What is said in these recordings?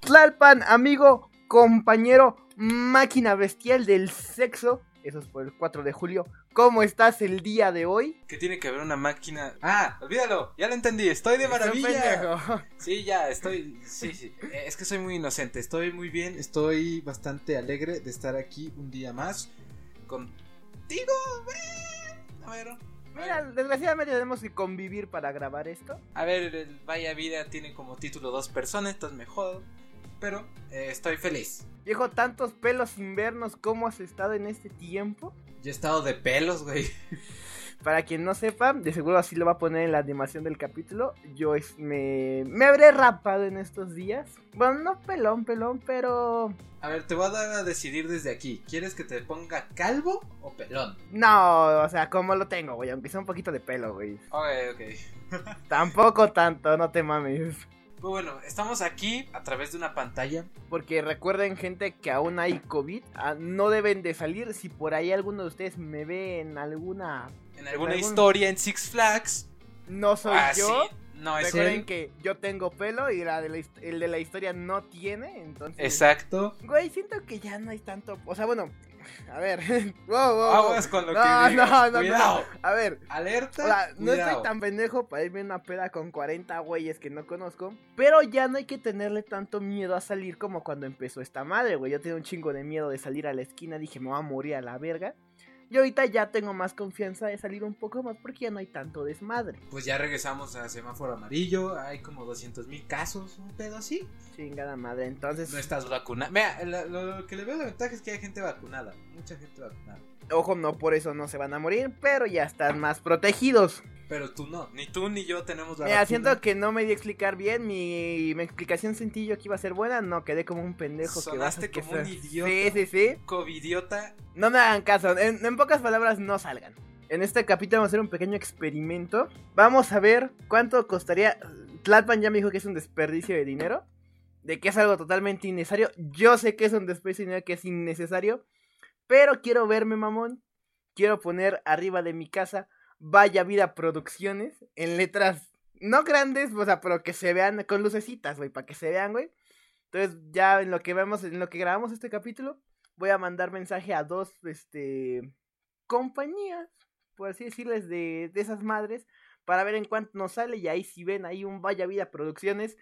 Tlalpan, amigo, compañero, máquina bestial del sexo. Eso es por el 4 de julio. ¿Cómo estás el día de hoy? ¿Qué tiene que ver una máquina? Ah, olvídalo, ya lo entendí, estoy de maravilla. Sí, ya, estoy, sí, sí, Eh, es que soy muy inocente, estoy muy bien, estoy bastante alegre de estar aquí un día más contigo, a ver, Mira, desgraciadamente tenemos que convivir para grabar esto. a ver, el Vaya Vida tiene como título dos personas, entonces me jodo, pero eh, estoy feliz. Viejo, tantos pelos sin vernos, ¿cómo has estado en este tiempo? Yo he estado de pelos, güey. Para quien no sepa, de seguro así lo va a poner en la animación del capítulo. Yo es- me, me habré rapado en estos días. Bueno, no pelón, pelón, pero... A ver, te voy a dar a decidir desde aquí, ¿quieres que te ponga calvo o pelón? No, o sea, como lo tengo, güey, aunque sea un poquito de pelo, güey. Ok, ok. Tampoco tanto, no te mames. Pues bueno, estamos aquí a través de una pantalla. Porque recuerden, gente, que aún hay COVID. ah, no deben de salir. Si por ahí alguno de ustedes me ve en alguna... En alguna algún- historia en Six Flags. No soy Ah, yo. sí, No es Recuerden él. que yo tengo pelo y la de la el de la historia no tiene, entonces... Exacto. Güey, siento que ya no hay tanto... O sea, bueno, a ver... wow, wow, Aguas con lo no, que no, no, Cuidado. A ver, Alerta. o sea, no estoy tan pendejo para irme a una peda con 40 güeyes que no conozco. Pero ya no hay que tenerle tanto miedo a salir como cuando empezó esta madre, güey. Yo tenía un chingo de miedo de salir a la esquina. Dije, me voy a morir a la verga. Y ahorita ya tengo más confianza de salir un poco más porque ya no hay tanto desmadre. Pues ya regresamos a semáforo amarillo. Hay como 200 mil casos. Un pedo así. Chingada madre. Entonces, No estás vacunado. Mira, lo, lo que le veo de ventaja es que hay gente vacunada. Mucha gente vacunada. ojo, no por eso no se van a morir, pero ya están más protegidos. Pero tú no. Ni tú ni yo tenemos la Mira, vacuna. siento que no me di a explicar bien. Mi, mi explicación sentí yo que iba a ser buena. No, quedé como un pendejo. Sonaste que como un idiota. Sí, sí, sí. Covidiota. No me hagan caso, en, en pocas palabras no salgan. En este capítulo vamos a hacer un pequeño experimento. Vamos a ver cuánto costaría. Tlalpan ya me dijo que es un desperdicio de dinero. De que es algo totalmente innecesario. Yo sé que es un desperdicio de dinero que es innecesario. Pero quiero verme, mamón. Quiero poner arriba de mi casa Vaya Vida Producciones en letras no grandes, o sea, pero que se vean con lucecitas, güey, para que se vean, güey. Entonces, ya en lo que vemos, en lo que grabamos este capítulo, voy a mandar mensaje a dos este compañías, por así decirles, de, de esas madres, para ver en cuánto nos sale. Y ahí si ven ahí un Vaya Vida Producciones,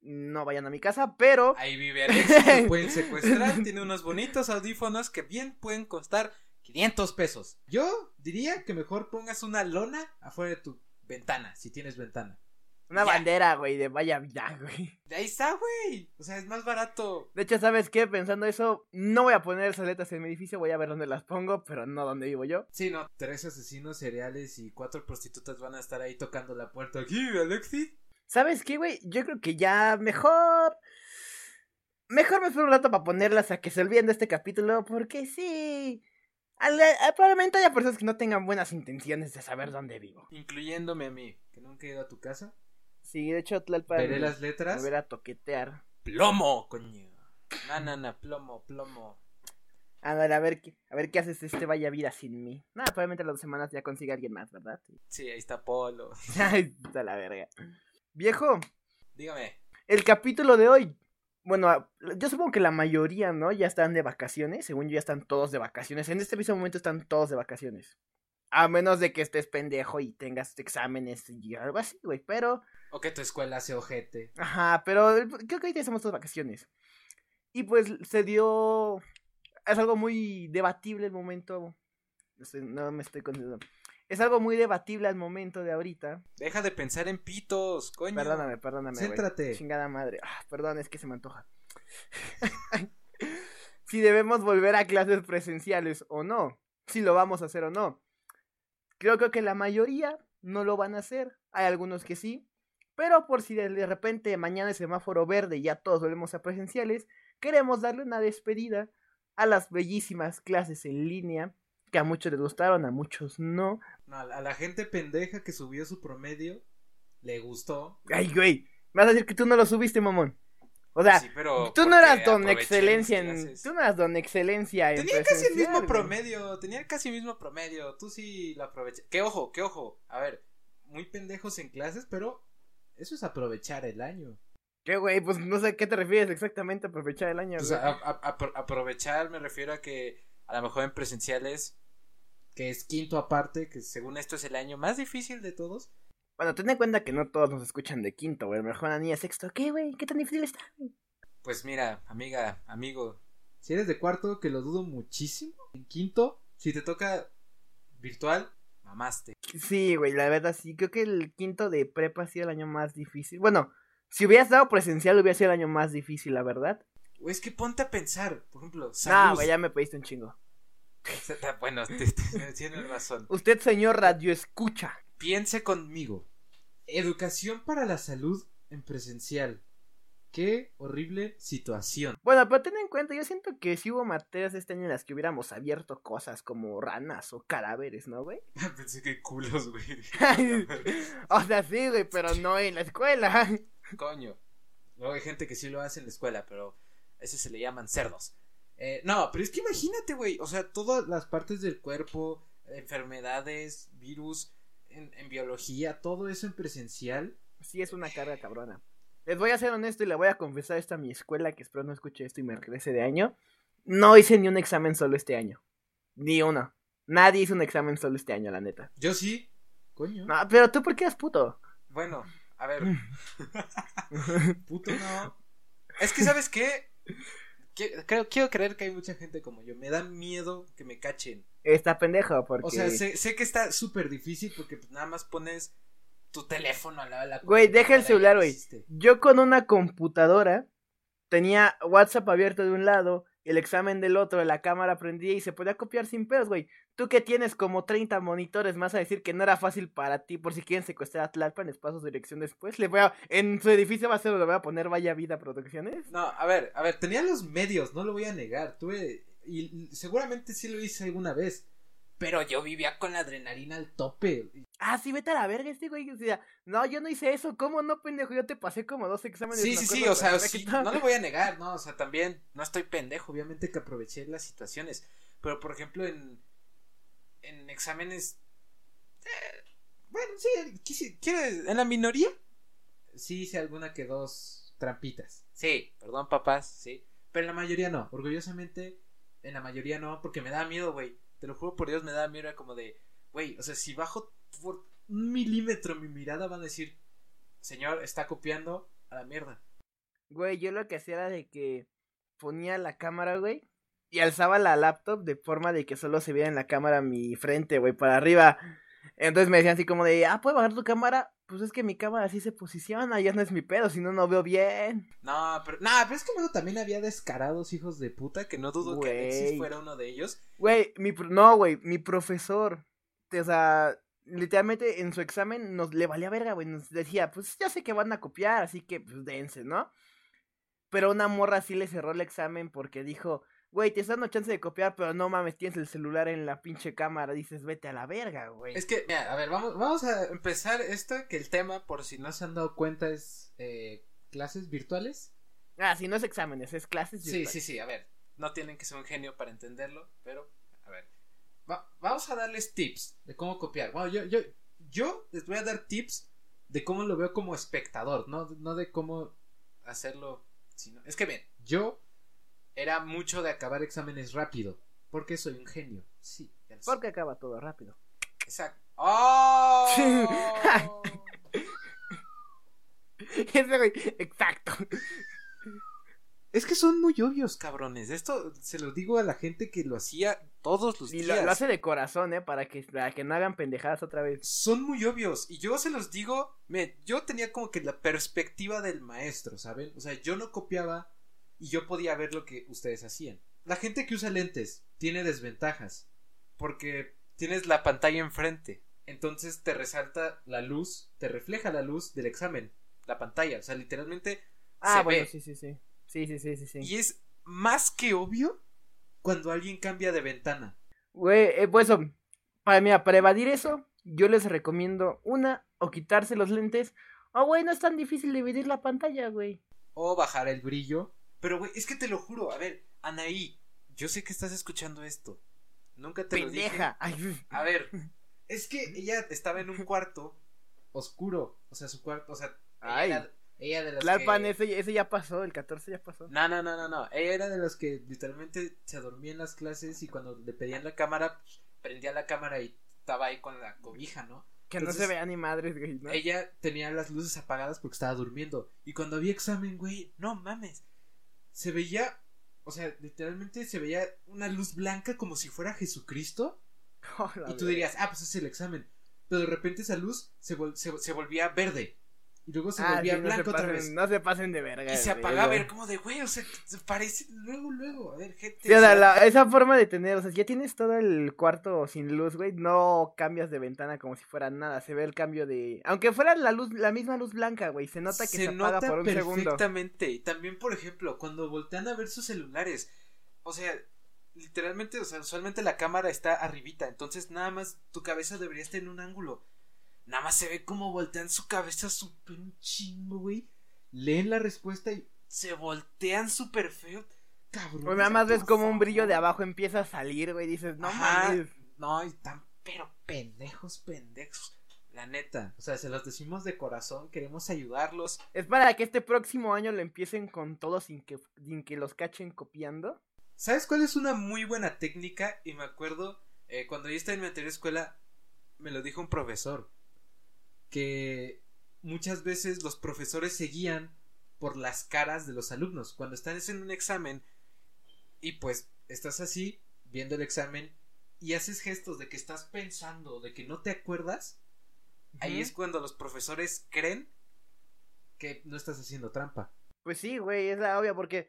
no vayan a mi casa, pero Ahí vive Alexis, lo pueden secuestrar, tiene unos bonitos audífonos que bien pueden costar 500 pesos. Yo diría que mejor pongas una lona afuera de tu ventana, si tienes ventana. una Ya. bandera, güey, de Vaya Vida, güey. De ahí está, güey. O sea, es más barato. De hecho, ¿sabes qué? Pensando eso, no voy a poner esas letras en mi edificio, voy a ver dónde las pongo, pero no donde vivo yo. Sí, no. Tres asesinos seriales y cuatro prostitutas van a estar ahí tocando la puerta. Aquí, Alexis. ¿Sabes qué, güey? Yo creo que ya mejor. Mejor me espero un rato para ponerlas a que se olviden de este capítulo, porque sí. A- probablemente haya personas que no tengan buenas intenciones de saber dónde vivo. Incluyéndome a mí, que nunca he ido a tu casa. Sí, de hecho, Tlalpan. Veré las letras. me verá a toquetear. Plomo, coño. No, no, no, plomo, plomo. A ver, qué, a ver qué haces este vaya vida sin mí. Nada, probablemente en las dos semanas ya consiga alguien más, ¿verdad? Sí, ahí está Polo. Ay, está la verga. Viejo, Dígame. el capítulo de hoy. Bueno, yo supongo que la mayoría, ¿no? Ya están de vacaciones. Según yo, ya están todos de vacaciones. En este mismo momento están todos de vacaciones. A menos de que estés pendejo y tengas exámenes y algo así, güey. Pero, O que tu escuela hace ojete. ajá, pero creo que ahorita estamos todos de vacaciones. Y pues se dio. Es algo muy debatible el momento. No, sé, no me estoy concentrando. Es algo muy debatible al momento de ahorita. Deja de pensar en pitos, coño. Perdóname, perdóname. Céntrate. Chingada madre. Ah, perdón, es que se me antoja. si debemos volver a clases presenciales o no. Si lo vamos a hacer o no. Creo, creo que la mayoría no lo van a hacer. Hay algunos que sí. Pero por si de, de repente mañana es semáforo verde y ya todos volvemos a presenciales, queremos darle una despedida a las bellísimas clases en línea. Que a muchos les gustaron, a muchos no. No, a la gente pendeja que subió su promedio le gustó. Ay, güey. ¿Me vas a decir que tú no lo subiste, mamón? O sea, Sí, pero tú no eras don excelencia en... Tú no eras don excelencia en Tenía casi el mismo güey. promedio, tenía casi el mismo promedio. Tú sí lo aproveché. Que ojo, que ojo. A ver, muy pendejos en clases, pero eso es aprovechar el año. ¿Qué, güey? Pues no sé a qué te refieres exactamente aprovechar el año, Pues, a- a- aprovechar me refiero a que a lo mejor en presenciales, que es quinto aparte, que según esto es el año más difícil de todos. Bueno, ten en cuenta que no todos nos escuchan de quinto, güey. Mejor una niña sexto. ¿Qué, güey? ¿Qué tan difícil está? Pues mira, amiga, amigo, si eres de cuarto, que lo dudo muchísimo. En quinto, si te toca virtual, mamaste. Sí, güey, la verdad sí. Creo que el quinto de prepa ha sido el año más difícil. Bueno, si hubieras dado presencial hubiera sido el año más difícil, la verdad. O es que ponte a pensar, por ejemplo, No, salud. güey, ya me pediste un chingo. Bueno, tienes razón. Usted, señor radio, escucha. Piense conmigo. Educación para la salud en presencial. Qué horrible situación. Bueno, pero ten en cuenta, yo siento que sí hubo materias este año en las que hubiéramos abierto cosas como ranas o cadáveres, ¿no, güey? Pensé que culos, güey. o sea, sí, güey, pero no en la escuela. Coño. Luego hay gente que sí lo hace en la escuela, pero a ese se le llaman cerdos. Eh, no, pero es que imagínate, güey. O sea, todas las partes del cuerpo, enfermedades, virus, en, en biología, todo eso en presencial. Sí, es una carga cabrona. Les voy a ser honesto y le voy a confesar esto a mi escuela, que espero no escuche esto y me regrese de año. No hice ni un examen solo este año. Ni uno. Nadie hizo un examen solo este año, la neta. Yo sí. Coño. No, pero tú, ¿por qué eres puto? Bueno, a ver. Puto no. Es que, ¿sabes qué? Que- Creo, quiero creer que hay mucha gente como yo. Me da miedo que me cachen. Está pendejo, porque. O sea, sé, sé que está súper difícil porque pues, nada más pones tu teléfono al lado de la Güey, deja el celular, güey. Yo con una computadora tenía WhatsApp abierto de un lado, el examen del otro, la cámara prendía y se podía copiar sin pedos, güey. Tú que tienes como 30 monitores, más a decir que no era fácil para ti, por si quieren secuestrar a Tlalpan, les paso su dirección después. Le voy a, en su edificio va a ser, le voy a poner Vaya Vida Producciones. No, a ver, a ver, tenía los medios, no lo voy a negar. Tuve. Y, seguramente sí lo hice alguna vez. Pero yo vivía con la adrenalina al tope. Ah, sí, vete a la verga este güey. No, yo no hice eso. ¿Cómo no, pendejo? Yo te pasé como dos exámenes. Sí, sí, sí, o sea, sí, no lo voy a negar, ¿no? O sea, también no estoy pendejo, obviamente que aproveché las situaciones. Pero, por ejemplo, en, en exámenes... eh, bueno, sí, quiero- en la minoría, sí hice alguna que dos trampitas. Sí, perdón, papás, sí. Pero en la mayoría no, orgullosamente, en la mayoría no, porque me da miedo, güey. Te lo juro por Dios, me da miedo, era como de, güey, o sea, si bajo por un milímetro mi mirada, van a decir, señor, está copiando a la mierda. Güey, yo lo que hacía era de que ponía la cámara, güey, y alzaba la laptop de forma de que solo se viera en la cámara mi frente, güey, para arriba. Entonces me decían así como de, ah, ¿puedes bajar tu cámara? Pues es que mi cámara así se posiciona, ya no es mi pedo, si no, no veo bien. No, pero, no, pero es que luego también había descarados hijos de puta, que no dudo que Alexis fuera uno de ellos. Güey, mi, no, güey, mi profesor, o sea, literalmente en su examen nos le valía verga, güey, nos decía, pues ya sé que van a copiar, así que pues dense, ¿no? Pero una morra sí le cerró el examen porque dijo, güey, te están dando chance de copiar, pero no mames, tienes el celular en la pinche cámara, dices, vete a la verga, güey. Es que, mira, a ver, vamos, vamos a empezar esto, que el tema, por si no se han dado cuenta, es eh, clases virtuales. Ah, si no es exámenes, es clases. Sí, virtuales. sí, sí, a ver, no tienen que ser un genio para entenderlo, pero, a ver, va- vamos a darles tips de cómo copiar. Bueno, yo, yo, yo les voy a dar tips de cómo lo veo como espectador, no, no de cómo hacerlo, sino, es que ven, yo era mucho de acabar exámenes rápido, porque soy un genio, sí, ya lo sé. Porque acaba todo rápido. Exacto. ¡Oh! Exacto. Es que son muy obvios, cabrones. Esto se lo digo a la gente que lo hacía todos los Y días. lo, lo hace de corazón, ¿eh? Para que, para que no hagan pendejadas otra vez. Son muy obvios. Y yo se los digo. Miren, yo tenía como que la perspectiva del maestro, ¿saben? O sea, yo no copiaba y yo podía ver lo que ustedes hacían. La gente que usa lentes tiene desventajas. Porque tienes la pantalla enfrente. Entonces te resalta la luz, te refleja la luz del examen. La pantalla. O sea, literalmente Ah, se bueno, ve. sí, sí, sí. Sí, sí, sí, sí, sí. Y es más que obvio cuando alguien cambia de ventana. Güey, eh, pues eso, para, mira, para evadir eso, yo les recomiendo una, o quitarse los lentes, o güey, no es tan difícil dividir la pantalla, güey. o bajar el brillo. Pero, güey, es que te lo juro, a ver, Anaí, yo sé que estás escuchando esto. Nunca te Pendeja. lo dije. A ver, es que ella estaba en un cuarto oscuro, o sea, su cuarto, o sea, Ay. ella, ella de las Tlalpan, que... ese, ese ya pasó, el 14 ya pasó. No, no, no, no, no. Ella era de los que literalmente se dormía en las clases y cuando le pedían la cámara, prendía la cámara y estaba ahí con la cobija, ¿no? Que no se vea ni madres, güey, ¿no? Ella tenía las luces apagadas porque estaba durmiendo. Y cuando había examen, güey, no mames. Se veía, o sea, literalmente se veía una luz blanca como si fuera Jesucristo. Oh, Y tú dirías, ah, pues es el examen. Pero de repente esa luz se, vol- se, se volvía verde. Y luego se Ah, volvía sí, no se blanca otra vez. No se pasen de verga. Y se güey, apagaba, a ver, como de, güey, o sea, se parece luego, luego. A ver, gente. Sí, o sea, la- esa forma de tener, o sea, si ya tienes todo el cuarto sin luz, güey, no cambias de ventana como si fuera nada, se ve el cambio de... Aunque fuera la luz, la misma luz blanca, güey, se nota que se, apaga nota por un segundo. perfectamente. Y también, por ejemplo, cuando voltean a ver sus celulares, o sea, literalmente, o sea, usualmente la cámara está arribita, entonces nada más tu cabeza debería estar en un ángulo. Nada más se ve como voltean su cabeza súper un chingo, güey. Leen la respuesta y se voltean súper feo. Cabrón. Güey, nada más ves como un brillo de abajo empieza a salir, güey, dices, no mames. No, y están pero pendejos, pendejos. La neta, o sea, se los decimos de corazón, queremos ayudarlos. Es para que este próximo año lo empiecen con todo sin que, sin que los cachen copiando. ¿Sabes cuál es una muy buena técnica? Y me acuerdo, eh, cuando yo estaba en mi anterior escuela, me lo dijo un profesor. Que muchas veces los profesores se guían por las caras de los alumnos. Cuando están en un examen y pues estás así, viendo el examen, y haces gestos de que estás pensando, de que no te acuerdas, ahí es cuando los profesores creen que no estás haciendo trampa. Pues sí, güey, es la obvia porque...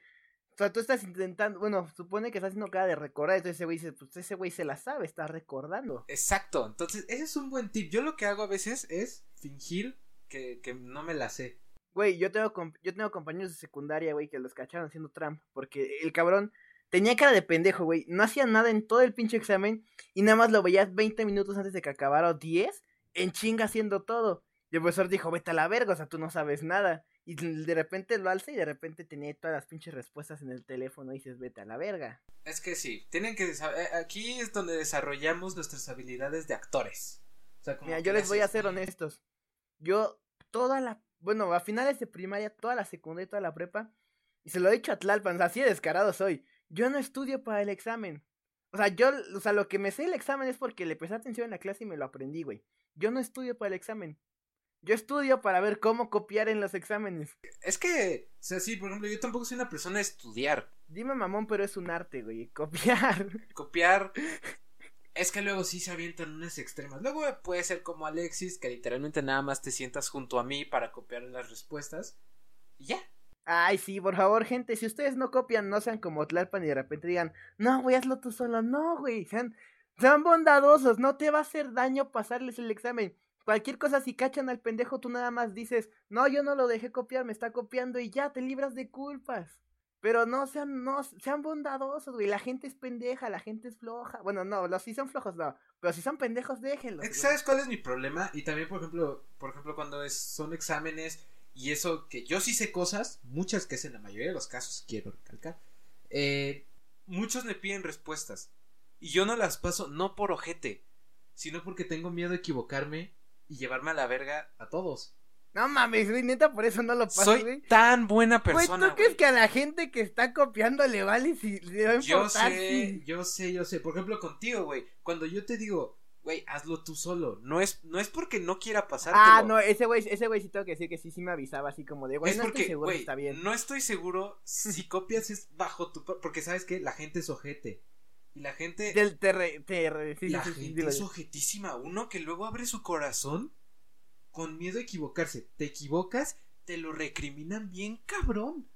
O sea, tú estás intentando, bueno, supone que estás haciendo cara de recordar, entonces ese güey dice, pues ese güey se la sabe, está recordando. Exacto, entonces ese es un buen tip. Yo lo que hago a veces es fingir que, que no me la sé. Güey, yo tengo, yo tengo compañeros de secundaria, güey, que los cacharon haciendo trampa. Porque el cabrón tenía cara de pendejo, güey. No hacía nada en todo el pinche examen. Y nada más lo veías 20 minutos antes de que acabara o 10. En chinga haciendo todo. Y el profesor dijo, vete a la verga, o sea, tú no sabes nada. Y de repente lo alza y de repente tenía todas las pinches respuestas en el teléfono y dices, vete a la verga. Es que sí, tienen que eh, aquí es donde desarrollamos nuestras habilidades de actores. O sea, como Mira, yo les voy a ser honestos. Yo, toda la. Bueno, a finales de primaria, toda la secundaria y toda la prepa. Y se lo he dicho a Tlalpan, o sea, así de descarado soy. Yo no estudio para el examen. O sea, yo, o sea, lo que me sé el examen es porque le presté atención en la clase y me lo aprendí, güey. Yo no estudio para el examen. Yo estudio para ver cómo copiar en los exámenes. Es que, o sea, sí, por ejemplo, yo tampoco soy una persona de estudiar. Dime mamón, pero es un arte, güey. Copiar. Copiar. Es que luego sí se avientan unas extremas. Luego puede ser como Alexis, que literalmente nada más te sientas junto a mí para copiar las respuestas. Y ya. Ay, sí, por favor, gente, si ustedes no copian, no sean como Tlalpan y de repente digan, no, güey, hazlo tú solo. No, güey, sean, sean bondadosos, no te va a hacer daño pasarles el examen. Cualquier cosa, si cachan al pendejo, tú nada más dices, no, yo no lo dejé copiar, me está copiando y ya, te libras de culpas. Pero no sean, no, sean bondadosos, güey, la gente es pendeja, la gente es floja. Bueno, no, los si son flojos no, pero si son pendejos, déjenlos. Güey. ¿Sabes cuál es mi problema? Y también, por ejemplo, por ejemplo, cuando es- son exámenes y eso que yo sí sé cosas, muchas que es en la mayoría de los casos, quiero recalcar, eh, muchos me piden respuestas y yo no las paso no por ojete, sino porque tengo miedo de equivocarme y llevarme a la verga a todos. No mames, güey, neta, por eso no lo pasas, Soy güey. tan buena persona. ¿tú crees güey. que a la gente que está copiando le vale si le va a Yo importar sé, si- yo sé, yo sé. Por ejemplo, contigo, güey. Cuando yo te digo, güey, hazlo tú solo. No es, no es porque no quiera pasártelo. Ah, no, ese güey, ese güey sí tengo que decir que sí, sí me avisaba así como de, güey, es no porque, estoy seguro si güey, está bien. no estoy seguro si copias es bajo tu... Porque sabes que la gente es ojete. Y la gente... Del terre, terre, sí, la sí, sí, sí, gente es ojetísima. Uno que luego abre su corazón con miedo a equivocarse. Te equivocas, te lo recriminan bien cabrón.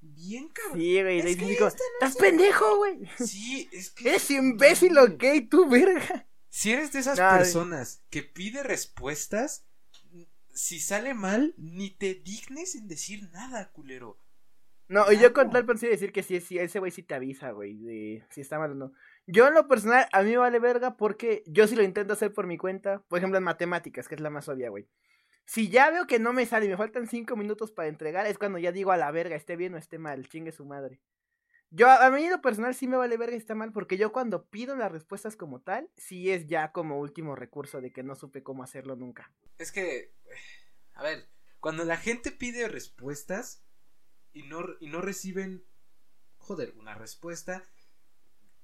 Bien cabrón. Sí, güey, Es que este no estás pendejo, güey. Sí, es que... Eres imbécil, ok, tú, verga. Si eres de esas No, personas que pide respuestas, si sale mal, ni te dignes en decir nada, culero. No, y yo con tal pensé decir que sí, sí, ese güey sí te avisa, güey, de si está mal o no. Yo en lo personal, a mí me vale verga porque yo sí lo intento hacer por mi cuenta. Por ejemplo, en matemáticas, que es la más obvia, güey. Si ya veo que no me sale y me faltan cinco minutos para entregar, es cuando ya digo a la verga, esté bien o esté mal, chingue su madre. Yo, a mí lo personal sí me vale verga y está mal, porque yo cuando pido las respuestas como tal, sí es ya como último recurso de que no supe cómo hacerlo nunca. Es que, a ver, cuando la gente pide respuestas y no, y no reciben, joder, una respuesta,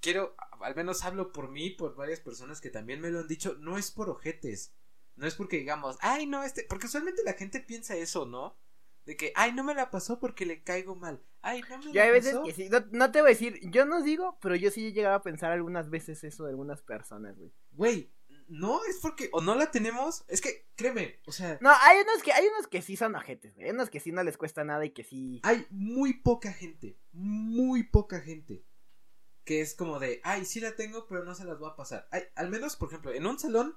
quiero, al menos hablo por mí, por varias personas que también me lo han dicho, no es por ojetes, no es porque digamos, ay, no, este, porque usualmente la gente piensa eso, ¿no? De que, ay, no me la pasó porque le caigo mal. Ay, no me hay la veces pasó. que sí, no, no te voy a decir, yo no digo, pero yo sí he llegado a pensar algunas veces eso de algunas personas, güey. Güey, no, es porque o no la tenemos, es que, créeme, o sea, No, hay unos que, hay unos que sí son ojetes. Hay unos que sí no les cuesta nada y que sí. hay muy poca gente, muy poca gente que es como de, ay, sí la tengo, pero no se las voy a pasar. Hay, al menos, por ejemplo, en un salón,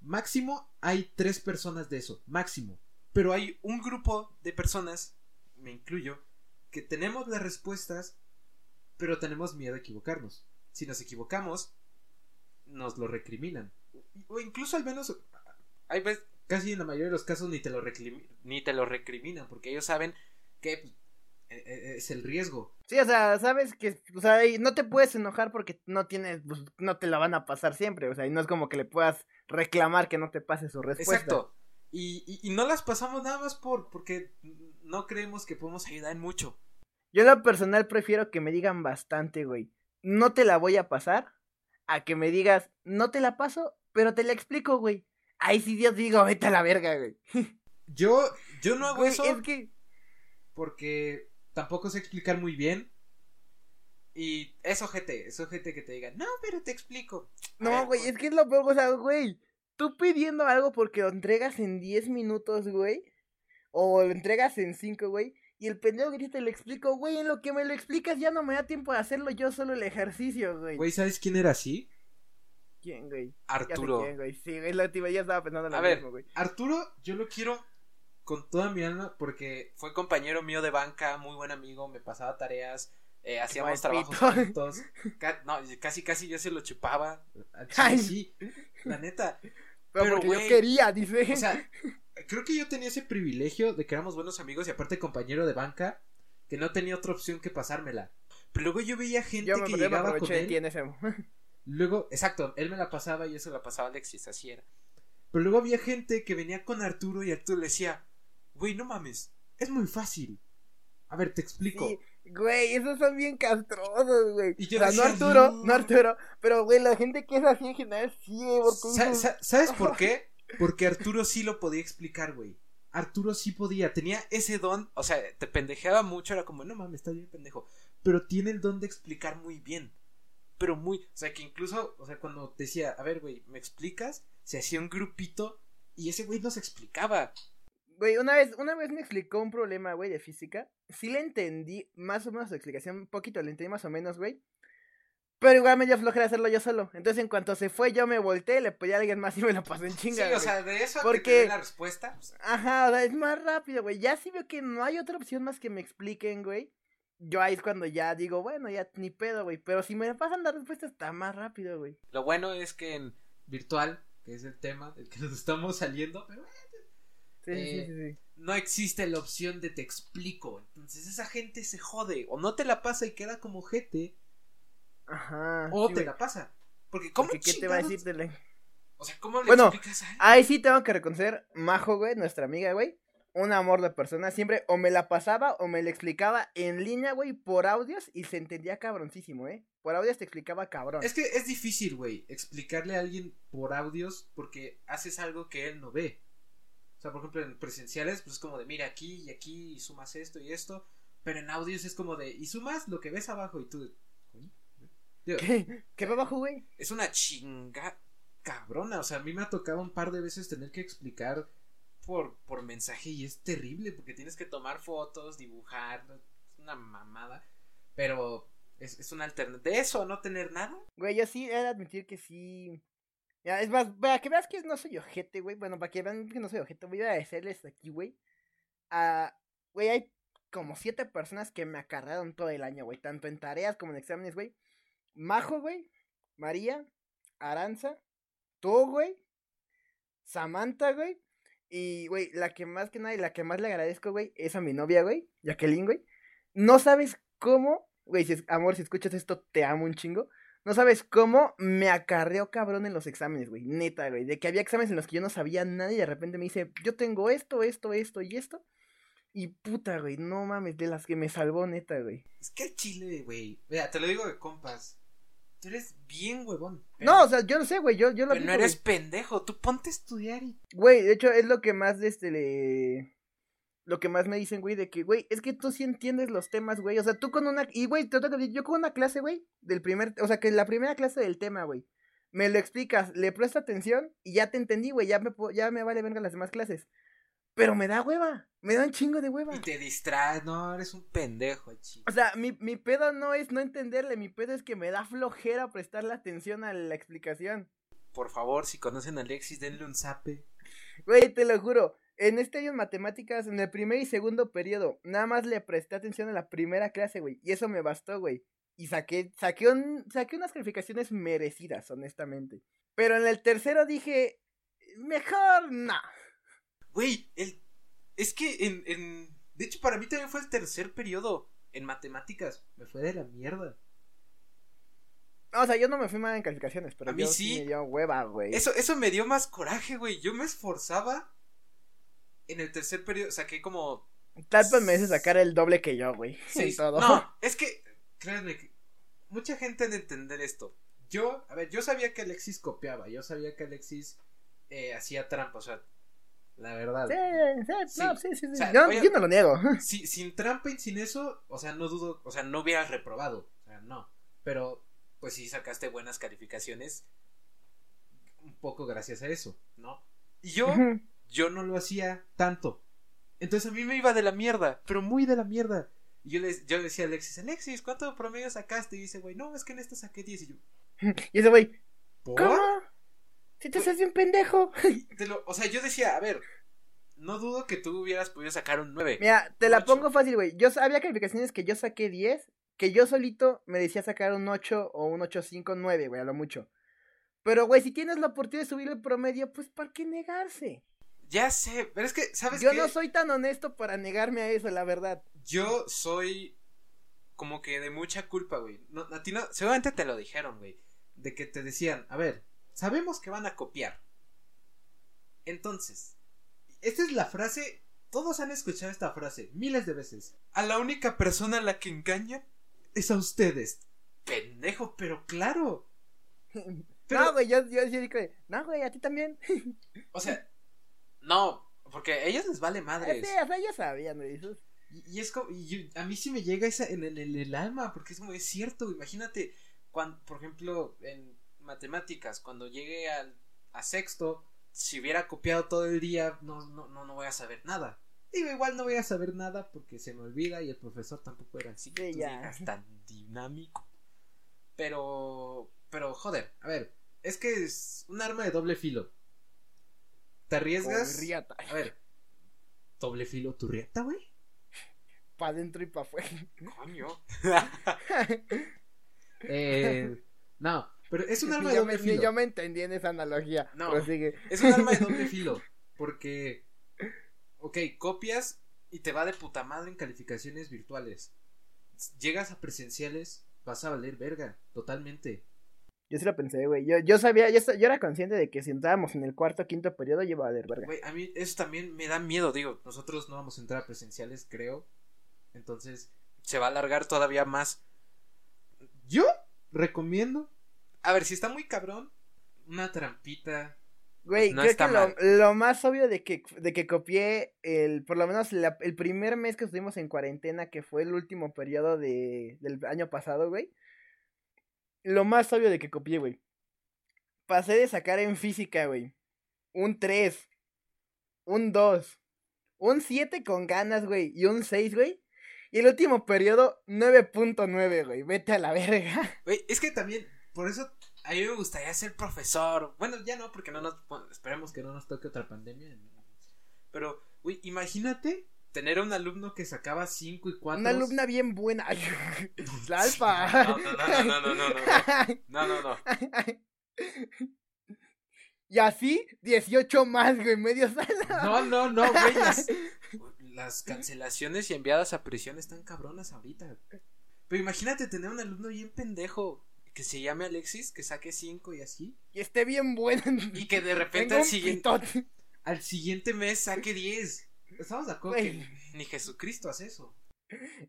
máximo hay tres personas de eso, máximo. Pero hay un grupo de personas, me incluyo, que tenemos las respuestas, pero tenemos miedo a equivocarnos. Si nos equivocamos, nos lo recriminan. O incluso al menos, hay veces, casi en la mayoría de los casos ni te lo, ni te lo recriminan, porque ellos saben que pues, es el riesgo. Sí, o sea, sabes que, o sea, no te puedes enojar porque no tienes, pues, no te la van a pasar siempre, o sea, y no es como que le puedas reclamar que no te pase su respuesta. Exacto. Y, y, y no las pasamos nada más por porque no creemos que podemos ayudar en mucho. Yo en lo personal prefiero que me digan bastante, güey. No te la voy a pasar, a que me digas, no te la paso, pero te la explico, güey. Ahí sí Dios digo, vete a la verga, güey. Yo, yo no hago Güey, eso es que, porque tampoco sé explicar muy bien. Y es ojete, es ojete que te diga, no, pero te explico. A no, ver, güey, es que es lo peor, o sea, güey. Tú pidiendo algo porque lo entregas en 10 minutos, güey. O lo entregas en 5, güey. Y el pendejo grita y le explico, güey, en lo que me lo explicas ya no me da tiempo de hacerlo yo solo el ejercicio, güey. Güey, ¿sabes quién era así? ¿Quién, güey? Ya sé Arturo. quién, güey. Sí, güey, la tía ya estaba pensando lo A ver, mismo, güey. Arturo, yo lo quiero con toda mi alma porque fue compañero mío de banca, muy buen amigo, me pasaba tareas, eh, hacíamos trabajos juntos. No, casi casi yo se lo chupaba. Ay. sí, la neta. Pero, pero, porque güey, yo quería, dice. O sea, creo que yo tenía ese privilegio de que éramos buenos amigos y aparte compañero de banca, que no tenía otra opción que pasármela. Pero luego yo veía gente yo me, que llegaba con él. en ese Luego, exacto, él me la pasaba y eso la pasaba Alexis, así era. Pero luego había gente que venía con Arturo y Arturo le decía, güey, no mames, es muy fácil. A ver, te explico. Sí, güey, esos son bien castrosos, güey. Y o sea, no Arturo, "No". no Arturo, pero güey, la gente que es así en general sí, porque Sa- esos- sa- ¿Sabes por qué? Porque Arturo sí lo podía explicar, güey. Arturo sí podía, tenía ese don, o sea, te pendejeaba mucho, era como, no mames, está bien pendejo. Pero tiene el don de explicar muy bien. Pero muy, o sea, que incluso, o sea, cuando decía, a ver, güey, ¿me explicas? Se hacía un grupito y ese güey nos explicaba. Güey, una vez, una vez me explicó un problema, güey, de física. Sí le entendí más o menos su explicación, un poquito, le entendí más o menos, güey. Pero igual me dio flojera hacerlo yo solo. Entonces, en cuanto se fue, yo me volteé, le pedí a alguien más y me lo pasé en chinga. sí, o sea, de eso Porque- te la respuesta. pues, Ajá, o sea, es más rápido, güey. Ya sí veo que no hay otra opción más que me expliquen, güey. Yo ahí es cuando ya digo, bueno, ya ni pedo, güey. Pero si me pasan la respuesta, está más rápido, güey. Lo bueno es que en virtual, que es el tema del que nos estamos saliendo, pero Sí, Eh, sí, sí, sí. no existe la opción de te explico. Entonces esa gente se jode. O no te la pasa y queda como gente. Ajá. O sí, te güey. la pasa. Porque ¿cómo Porque, ¿Qué te va a decir de la- O sea, ¿cómo le Bueno, explicas a alguien? Ahí sí tengo que reconocer, Majo, güey, nuestra amiga, güey. Un amor de persona. Siempre o me la pasaba o me la explicaba en línea, güey, por audios y se entendía cabroncísimo, ¿eh? Por audios te explicaba cabrón. Es que es difícil, güey, explicarle a alguien por audios porque haces algo que él no ve. O sea, por ejemplo, en presenciales, pues es como de, mira, aquí y aquí y sumas esto y esto. Pero en audios es como de, y sumas lo que ves abajo y tú... Digo, ¿Qué? ¿Qué va abajo, güey? es una chinga cabrona. O sea, a mí me ha tocado un par de veces tener que explicar por, por mensaje y es terrible porque tienes que tomar fotos, dibujar. Es una mamada. Pero es, es una alternativa. De eso, no tener nada. Güey, yo sí he de admitir que sí. Ya, es más, para que veas que no soy ojete, güey. Bueno, para que vean que no soy ojete, voy a decirles aquí, güey. Ah, güey, hay como siete personas que me acarrearon todo el año, güey. Tanto en tareas como en exámenes, güey. Majo, güey. María. Aranza. Tú, güey. Samantha, güey. Y, güey, la que más que nada y la que más le agradezco, güey, es a mi novia, güey, Jacqueline, güey. No sabes cómo, güey, si es, amor, si escuchas esto, te amo un chingo. No sabes cómo me acarreó cabrón en los exámenes, güey. Neta, güey. De que había exámenes en los que yo no sabía nada y de repente me dice, yo tengo esto, esto, esto y esto. Y puta, güey, no mames, de las que me salvó, neta, güey. Es que el chile, güey. Vea, te lo digo de compas. Tú eres bien huevón. No, o sea, yo no sé, güey, yo, yo lo Pero no eres pendejo, tú ponte a estudiar y... Güey, de hecho, es lo que más, este, le... Lo que más me dicen, güey, de que, güey, es que tú sí entiendes los temas, güey. O sea, tú con una... Y, güey, te tengo que decir, yo con una clase, güey, del primer... O sea, que la primera clase del tema, güey. Me lo explicas, le presto atención y ya te entendí, güey. Ya me, ya me vale venga las demás clases. Pero me da hueva. Me da un chingo de hueva. Y te distraes, no, eres un pendejo, chico. O sea, mi, mi pedo no es no entenderle, mi pedo es que me da flojera prestarle atención a la explicación. Por favor, si conocen a Alexis, denle un zape. Güey, te lo juro. En este año en matemáticas, en el primer y segundo periodo, nada más le presté atención a la primera clase, güey. Y eso me bastó, güey. Y saqué, saqué, un, saqué unas calificaciones merecidas, honestamente. Pero en el tercero dije, mejor no. Güey, el... es que en, en... De hecho, para mí también fue el tercer periodo en matemáticas. Me fue de la mierda. O sea, yo no me fui mal en calificaciones, pero a mí yo sí. me dio hueva, güey. Eso, eso me dio más coraje, güey. Yo me esforzaba. En el tercer periodo saqué como. Tal vez me hice sacar el doble que yo, güey. Sí, todo. No, es que. Créanme que. Mucha gente ha de entender esto. Yo, a ver, yo sabía que Alexis copiaba. Yo sabía que Alexis eh, hacía trampa. O sea, la verdad. Sí, sí, Sí. no, sí, sí, sí. O sea, yo, oye- yo no lo niego. Si- sin trampa y sin eso, o sea, no dudo, o sea, no hubieras reprobado, o sea, no, pero pues sí sacaste buenas calificaciones, un poco gracias a eso, ¿no? Y yo. Yo no lo hacía tanto, entonces a mí me iba de la mierda, pero muy de la mierda. Y yo le, yo decía a Alexis, Alexis, ¿cuánto promedio sacaste? Y dice, güey, no, es que en esta saqué 10 y yo, Y ese güey, ¿por? ¿cómo? Si te haces bien pendejo. Te lo- o sea, yo decía, a ver, no dudo que tú hubieras podido sacar un 9. Mira, te la pongo fácil, güey. Yo había calificaciones que yo saqué 10, que yo solito me decía sacar un 8 o un 8.5, 9, güey, a lo mucho. Pero, güey, si tienes la oportunidad de subir el promedio, pues ¿para qué negarse? Ya sé, pero es que, ¿sabes Yo qué? no soy tan honesto para negarme a eso, la verdad. Yo soy como que de mucha culpa, güey. No, a ti no, seguramente te lo dijeron, güey. De que te decían, a ver, sabemos que van a copiar. Entonces, esta es la frase, todos han escuchado esta frase miles de veces. A la única persona a la que engañan es a ustedes. Pendejo, pero claro. Pero- No, güey, yo, yo, yo no, güey, a ti también. O sea, no, porque a ellos les vale sí, madres. o sea, ya sabían, eso- Y, y es como, y yo- a mí sí me llega esa en el, en el alma, porque es como, es cierto, imagínate, cuando, por ejemplo, en matemáticas, cuando llegue al, a sexto, si hubiera copiado todo el día, no, no, no, no voy a saber nada. Digo, igual no voy a saber nada porque se me olvida y el profesor tampoco era así que Sí, tú tan dinámico. Pero, pero, joder, a ver, es que es un arma de doble filo. ¿Te arriesgas? Riata. A ver, doble filo tu riata, güey. Pa' adentro y pa' afuera. Coño. Eh, no, pero es un arma de doble filo. yo me entendí en esa analogía. No. Prosigue. Es un arma de doble filo. Porque, ok, copias y te va de puta madre en calificaciones virtuales. Llegas a presenciales, vas a valer verga, totalmente. Yo sí lo pensé, güey. Yo, yo sabía, yo, yo era consciente de que si entrábamos en el cuarto o quinto periodo, yo iba a valer verga. Güey, a mí eso también me da miedo, digo, nosotros no vamos a entrar a presenciales, creo. Entonces, se va a alargar todavía más. Yo recomiendo. A ver, si está muy cabrón, una trampita. Güey, Pues no creo está que lo, más obvio de que, de que copié el, por lo menos la- el primer mes que estuvimos en cuarentena, que fue el último periodo de, del año pasado, güey. Lo más obvio de que copié, güey. Pasé de sacar en física, güey. Un 3. Un 2. Un 7 con ganas, güey. Y un 6, güey. Y el último periodo, 9.9, güey. Vete a la verga. Güey, es que también, por eso a mí me gustaría ser profesor. Bueno, ya no, porque no nos. esperemos que no nos toque otra pandemia. Pero, güey, imagínate tener a un alumno que sacaba 5 y 4. Una alumna bien buena. la alfa. No, no, no, no, no, no, no, no, no. Y así, 18 más, güey, medio sala. No, no, no, güey. Las, las cancelaciones y enviadas a prisión están cabronas ahorita. Pero imagínate tener un alumno bien pendejo que se llame Alexis, que saque 5 y así. Y esté bien bueno. Y que de repente al siguiente, al siguiente mes saque 10. Estamos de acuerdo que ni Jesucristo hace eso.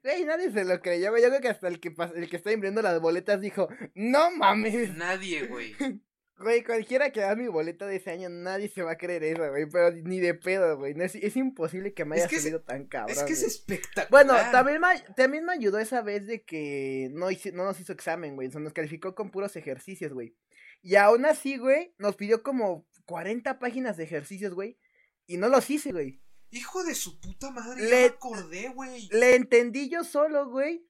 Güey, nadie se lo creyó, güey. Yo creo que hasta el que, el que está imprimiendo las boletas dijo, no mames. Nadie, güey. Güey, cualquiera que da mi boleta de ese año, nadie se va a creer eso, güey. Pero ni de pedo, güey. No es, es imposible que me Es haya es- tan cabrón. Es que es espectacular. Bueno, también me, también me ayudó esa vez de que no, hice- no nos hizo examen, güey. Nos calificó con puros ejercicios, güey. Y aún así, güey, nos pidió como 40 páginas de ejercicios, güey. Y no los hice, güey. Hijo de su puta madre, Le- ya me acordé, güey. Le entendí yo solo, güey.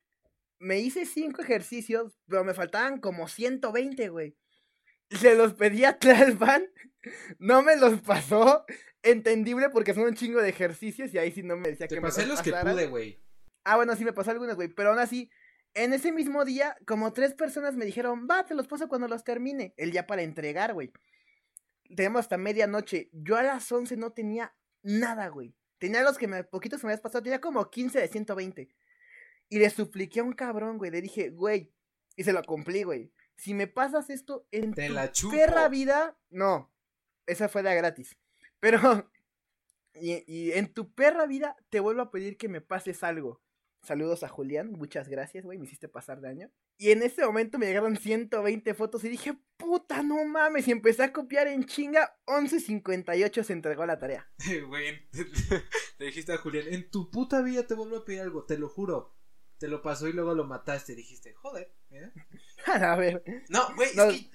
Me hice cinco ejercicios, pero me faltaban como 120, güey. Se los pedí a Tlalpan, no me los pasó. Entendible porque son un chingo de ejercicios y ahí sí no me decía Te que pasé me los que pude, güey. Ah, bueno, sí me pasó algunas, güey. Pero aún así, en ese mismo día, como tres personas me dijeron, va, te los paso cuando los termine. El día para entregar, güey. Tenemos hasta medianoche. Yo a las 11 no tenía nada, güey. Tenía los que me, poquitos que me habías pasado. Tenía como 15 de 120. Y le supliqué a un cabrón, güey. Le dije, güey. Y se lo cumplí, güey. Si me pasas esto en Te tu la perra vida. No. Esa fue de gratis. Pero. Y, y en tu perra vida te vuelvo a pedir que me pases algo. Saludos a Julián, muchas gracias, güey, me hiciste pasar de año. Y en ese momento me llegaron 120 fotos y dije, puta, no mames. Y empecé a copiar en chinga. 11.58 se entregó la tarea. Güey, le dijiste a Julián, en tu puta vida te vuelvo a pedir algo, te lo juro. Te lo pasó y luego lo mataste. Dijiste, joder, mira. a ver, No, güey, No, es que.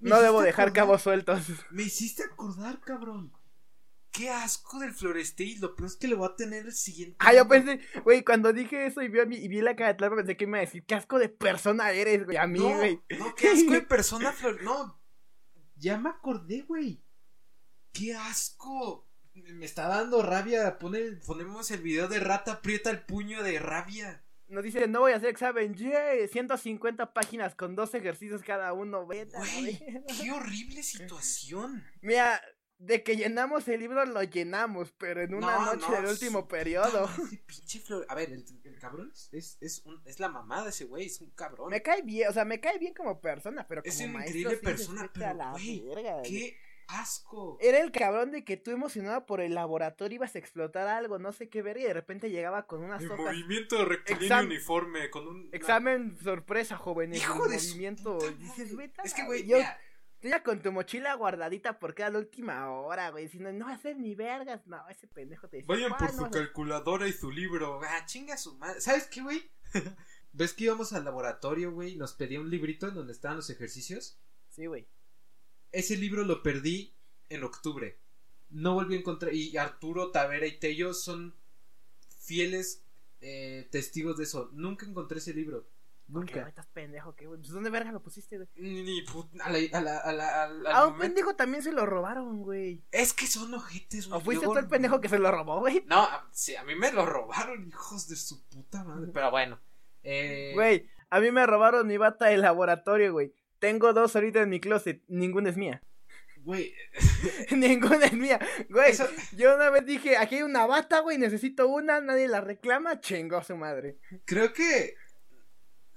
me no debo dejar acordar- cabos sueltos. Me hiciste acordar, cabrón. Qué asco del Florestil. Lo peor es que le voy a tener el siguiente. Ah, yo pensé, güey, cuando dije eso y vi, a y vi la cara de Tlalpan, pensé que me iba a decir, qué asco de persona eres, güey, a mí, No, güey. no, qué asco de persona, Flor. No, ya me acordé, güey. Qué asco. Me está dando rabia. Pone, ponemos el video de rata aprieta el puño de rabia. Nos dice, no voy a hacer examen, yeah, 150 páginas con dos ejercicios cada uno, vete Güey, qué horrible situación. Mira, de que llenamos el libro lo llenamos, pero en una No, noche no, del último periodo. pinche Flor. A ver, el, el cabrón es, es, es, un- es la mamada ese güey, es un cabrón. Me cae bien, o sea, me cae bien como persona, pero Es como una maestro increíble sí persona, "Vete pero, a la güey, verga, güey". Qué asco. Era el cabrón de que tú emocionado por el laboratorio ibas a explotar algo, no sé qué ver, y de repente llegaba con unas El hojas. movimiento rectilíneo Exam- uniforme con un. Examen sorpresa, jóvenes. Hijo el de su movimiento. puta Dices, madre. "Vete a Es que, güey, yo- mira, Ya con tu mochila guardadita porque era la última hora, güey. Si no, no va a hacer ni vergas. No, ese pendejo te decía. Vayan por "Ah, su no, calculadora y su libro. Ah, chinga su madre. ¿Sabes qué, güey? ¿Ves que íbamos al laboratorio, güey? y Nos pedía un librito en donde estaban los ejercicios. Sí, güey. Ese libro lo perdí en octubre. No volví a encontrar. Y Arturo, Tavera y Tello son fieles eh, testigos de eso. Nunca encontré ese libro. ¿Por qué, Nunca. güey? Estás pendejo, ¿qué, güey? Pues, ¿dónde verga lo pusiste, güey? Ni, ni put- a la, a la, a la- al- A un momento- pendejo también se lo robaron, güey. Es que son ojetes, güey. ¿O fuiste Luego- tú el pendejo que se lo robó, güey? No, a- sí, a mí me lo robaron, hijos de su puta madre. Pero bueno. Eh, Güey, a mí me robaron mi bata de laboratorio, güey. Tengo dos ahorita en mi closet. Ninguna es mía. Güey, Ninguna es mía. Güey, Eso- yo una vez dije, aquí hay una bata, güey, necesito una, nadie la reclama, chingó a su madre. creo que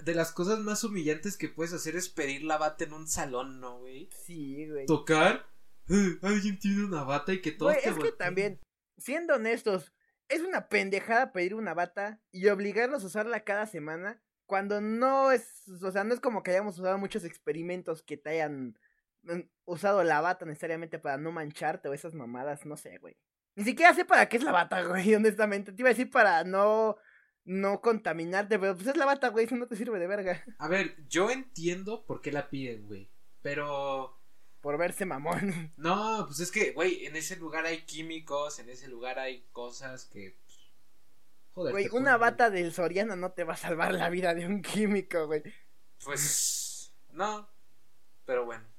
de las cosas más humillantes que puedes hacer es pedir la bata en un salón, ¿no, güey? Sí, güey. Tocar, "Eh, alguien tiene una bata y que te es que también, siendo honestos, es una pendejada pedir una bata y obligarlos a usarla cada semana cuando no es, o sea, no es como que hayamos usado muchos experimentos que te hayan mm, usado la bata necesariamente para no mancharte o esas mamadas, no sé, güey. Ni siquiera sé para qué es la bata, güey, honestamente. Te iba a decir para no, no contaminarte, pero pues es la bata, güey, eso no te sirve de verga. A ver, yo entiendo por qué la piden, güey. Pero Por verse mamón. no, pues es que, güey, en ese lugar hay químicos, en ese lugar hay cosas que pues, joder. Güey, una bata del Soriana no te va a salvar la vida de un químico, güey. Pues no, pero bueno.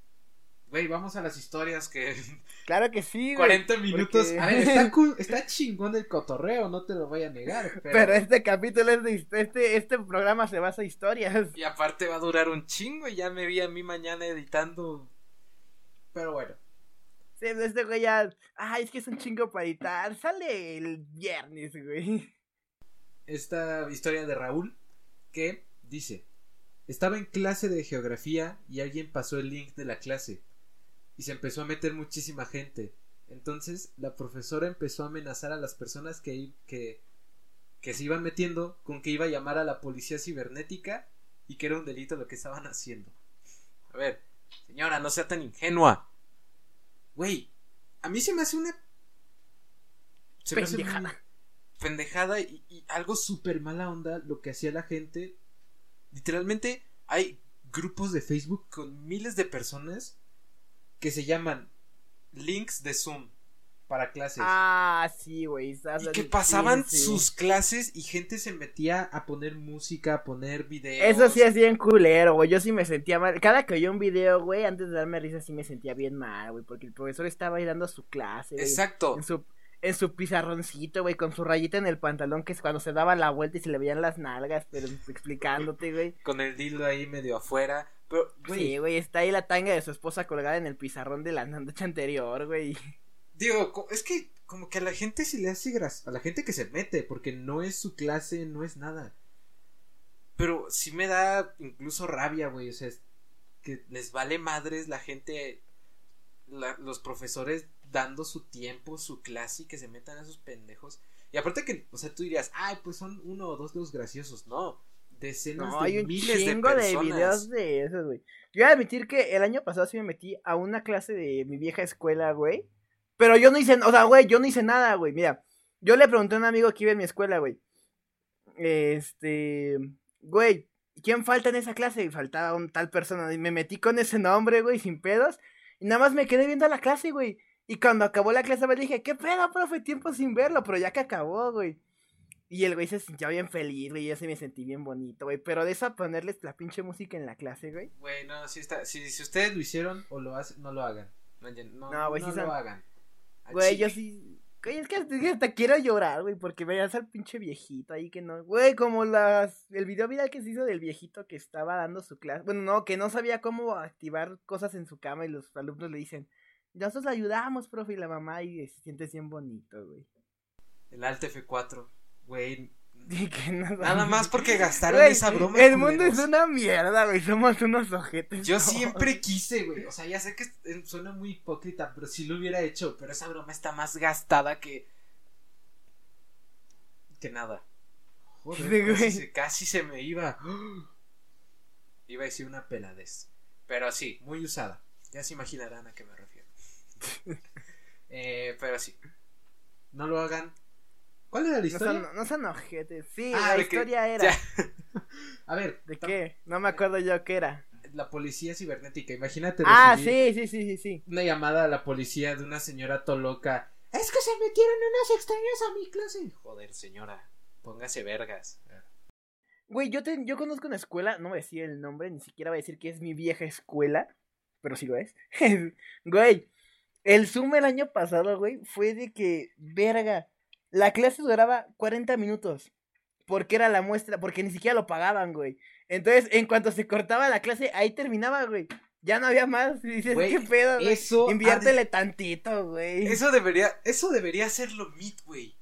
Güey, vamos a las historias que Claro que sí, güey. 40 minutos. porque- A ver, está, chingón el cotorreo, no te lo voy a negar. Pero, Pero este capítulo es de este, este programa se basa en historias. Y aparte va a durar un chingo y ya me vi a mí mañana editando. Pero bueno. Sí, este güey ya. Ay, es que es un chingo para editar. Sale el viernes, güey. Esta historia de Raúl que dice: Estaba en clase de geografía y alguien pasó el link de la clase. Y se empezó a meter muchísima gente. Entonces la profesora empezó a amenazar a las personas que, que, que se iban metiendo con que iba a llamar a la policía cibernética y que era un delito lo que estaban haciendo. A ver, señora, no sea tan ingenua. Güey, a mí se me hace una. Se me hace Pendejada. pendejada y, y algo súper mala onda lo que hacía la gente. Literalmente hay grupos de Facebook con miles de personas que se llaman links de Zoom para clases. Ah, sí, güey. y que pasaban sí. sus clases y gente se metía a poner música, a poner videos. Eso sí es bien culero, güey. Yo sí me sentía mal. Cada que oía un video, güey, antes de darme risa, sí me sentía bien mal, güey. Porque el profesor estaba ahí dando su clase. Exacto. En su, en su pizarroncito, güey, con su rayita en el pantalón, que es cuando se daba la vuelta y se le veían las nalgas, pero explicándote, güey. Con el dildo ahí medio afuera. Pero, güey, Sí, güey, está ahí la tanga de su esposa colgada en el pizarrón de la noche anterior, güey. digo, es que como que a la gente se le hace gracia. A la gente que se mete, porque no es su clase, no es nada. Pero sí me da incluso rabia, güey. O sea, es que les vale madres la gente, la- los profesores dando su tiempo, su clase y que se metan a esos pendejos. Y aparte que, o sea, tú dirías, ay, pues son uno o dos los graciosos. No, decenas No, de hay un miles chingo de videos de esos, güey. Yo voy a admitir que el año pasado sí me metí a una clase de mi vieja escuela, güey. Pero yo no hice, o sea, güey, yo no hice nada, güey. Mira, yo le pregunté a un amigo que iba en mi escuela, güey. Este, güey, ¿quién falta en esa clase? Y faltaba un tal persona. Y me metí con ese nombre, güey, sin pedos. Y nada más me quedé viendo la clase, güey. Y cuando acabó la clase me dije, ¿qué pedo, profe? Tiempo sin verlo, pero ya que acabó, güey. Y el güey se sintió bien feliz, güey. Yo sí me sentí bien bonito, güey. Pero de eso a ponerles la pinche música en la clase, güey. Güey, no, si, está, si, si ustedes lo hicieron o lo hacen, no lo hagan. No, no, No, güey, no sí lo son- hagan. Güey, yo sí. Güey, es que hasta quiero llorar, güey. Porque veías al pinche viejito ahí que no. Güey, como las. El video viral que se hizo del viejito que estaba dando su clase. Bueno, no, que no sabía cómo activar cosas en su cama y los alumnos le dicen. Nosotros le ayudamos, profe, y la mamá, y se siente bien bonito, güey. El Alt F4, güey. Que Nada más porque gastaron esa broma. El mundo es una mierda, güey. Somos unos ojetes. Yo siempre quise, güey. O sea, ya sé que eh, suena muy hipócrita, pero sí lo hubiera hecho. Pero esa broma está más gastada que. que nada. Joder, casi, se, casi se me iba. Iba a decir una peladez. Pero sí, muy usada. Ya se imaginarán a qué me refiero. eh, pero sí. No lo hagan. ¿Cuál era la No historia? son, no son ojetes. Sí, Ah, la que- historia era. a ver. ¿De tam- qué? No me acuerdo yo qué era. La policía cibernética. Imagínate. Ah, recibir sí, sí, sí, sí, sí. Una llamada a la policía de una señora toloca. Es que se metieron unos extraños a mi clase. Joder, señora. Póngase vergas. Güey, yo, te- yo conozco una escuela, no voy a decir el nombre, ni siquiera voy a decir que es mi vieja escuela, pero sí lo es. güey, el Zoom el año pasado, güey, fue de que, verga, la clase duraba 40 minutos, porque era la muestra, porque ni siquiera lo pagaban, güey. Entonces, en cuanto se cortaba la clase, ahí terminaba, güey. Ya no había más. Y dices, Güey, ¿qué pedo, güey? Eso. Inviértele de- tantito, güey. Eso debería. Eso debería hacerlo Meet, güey.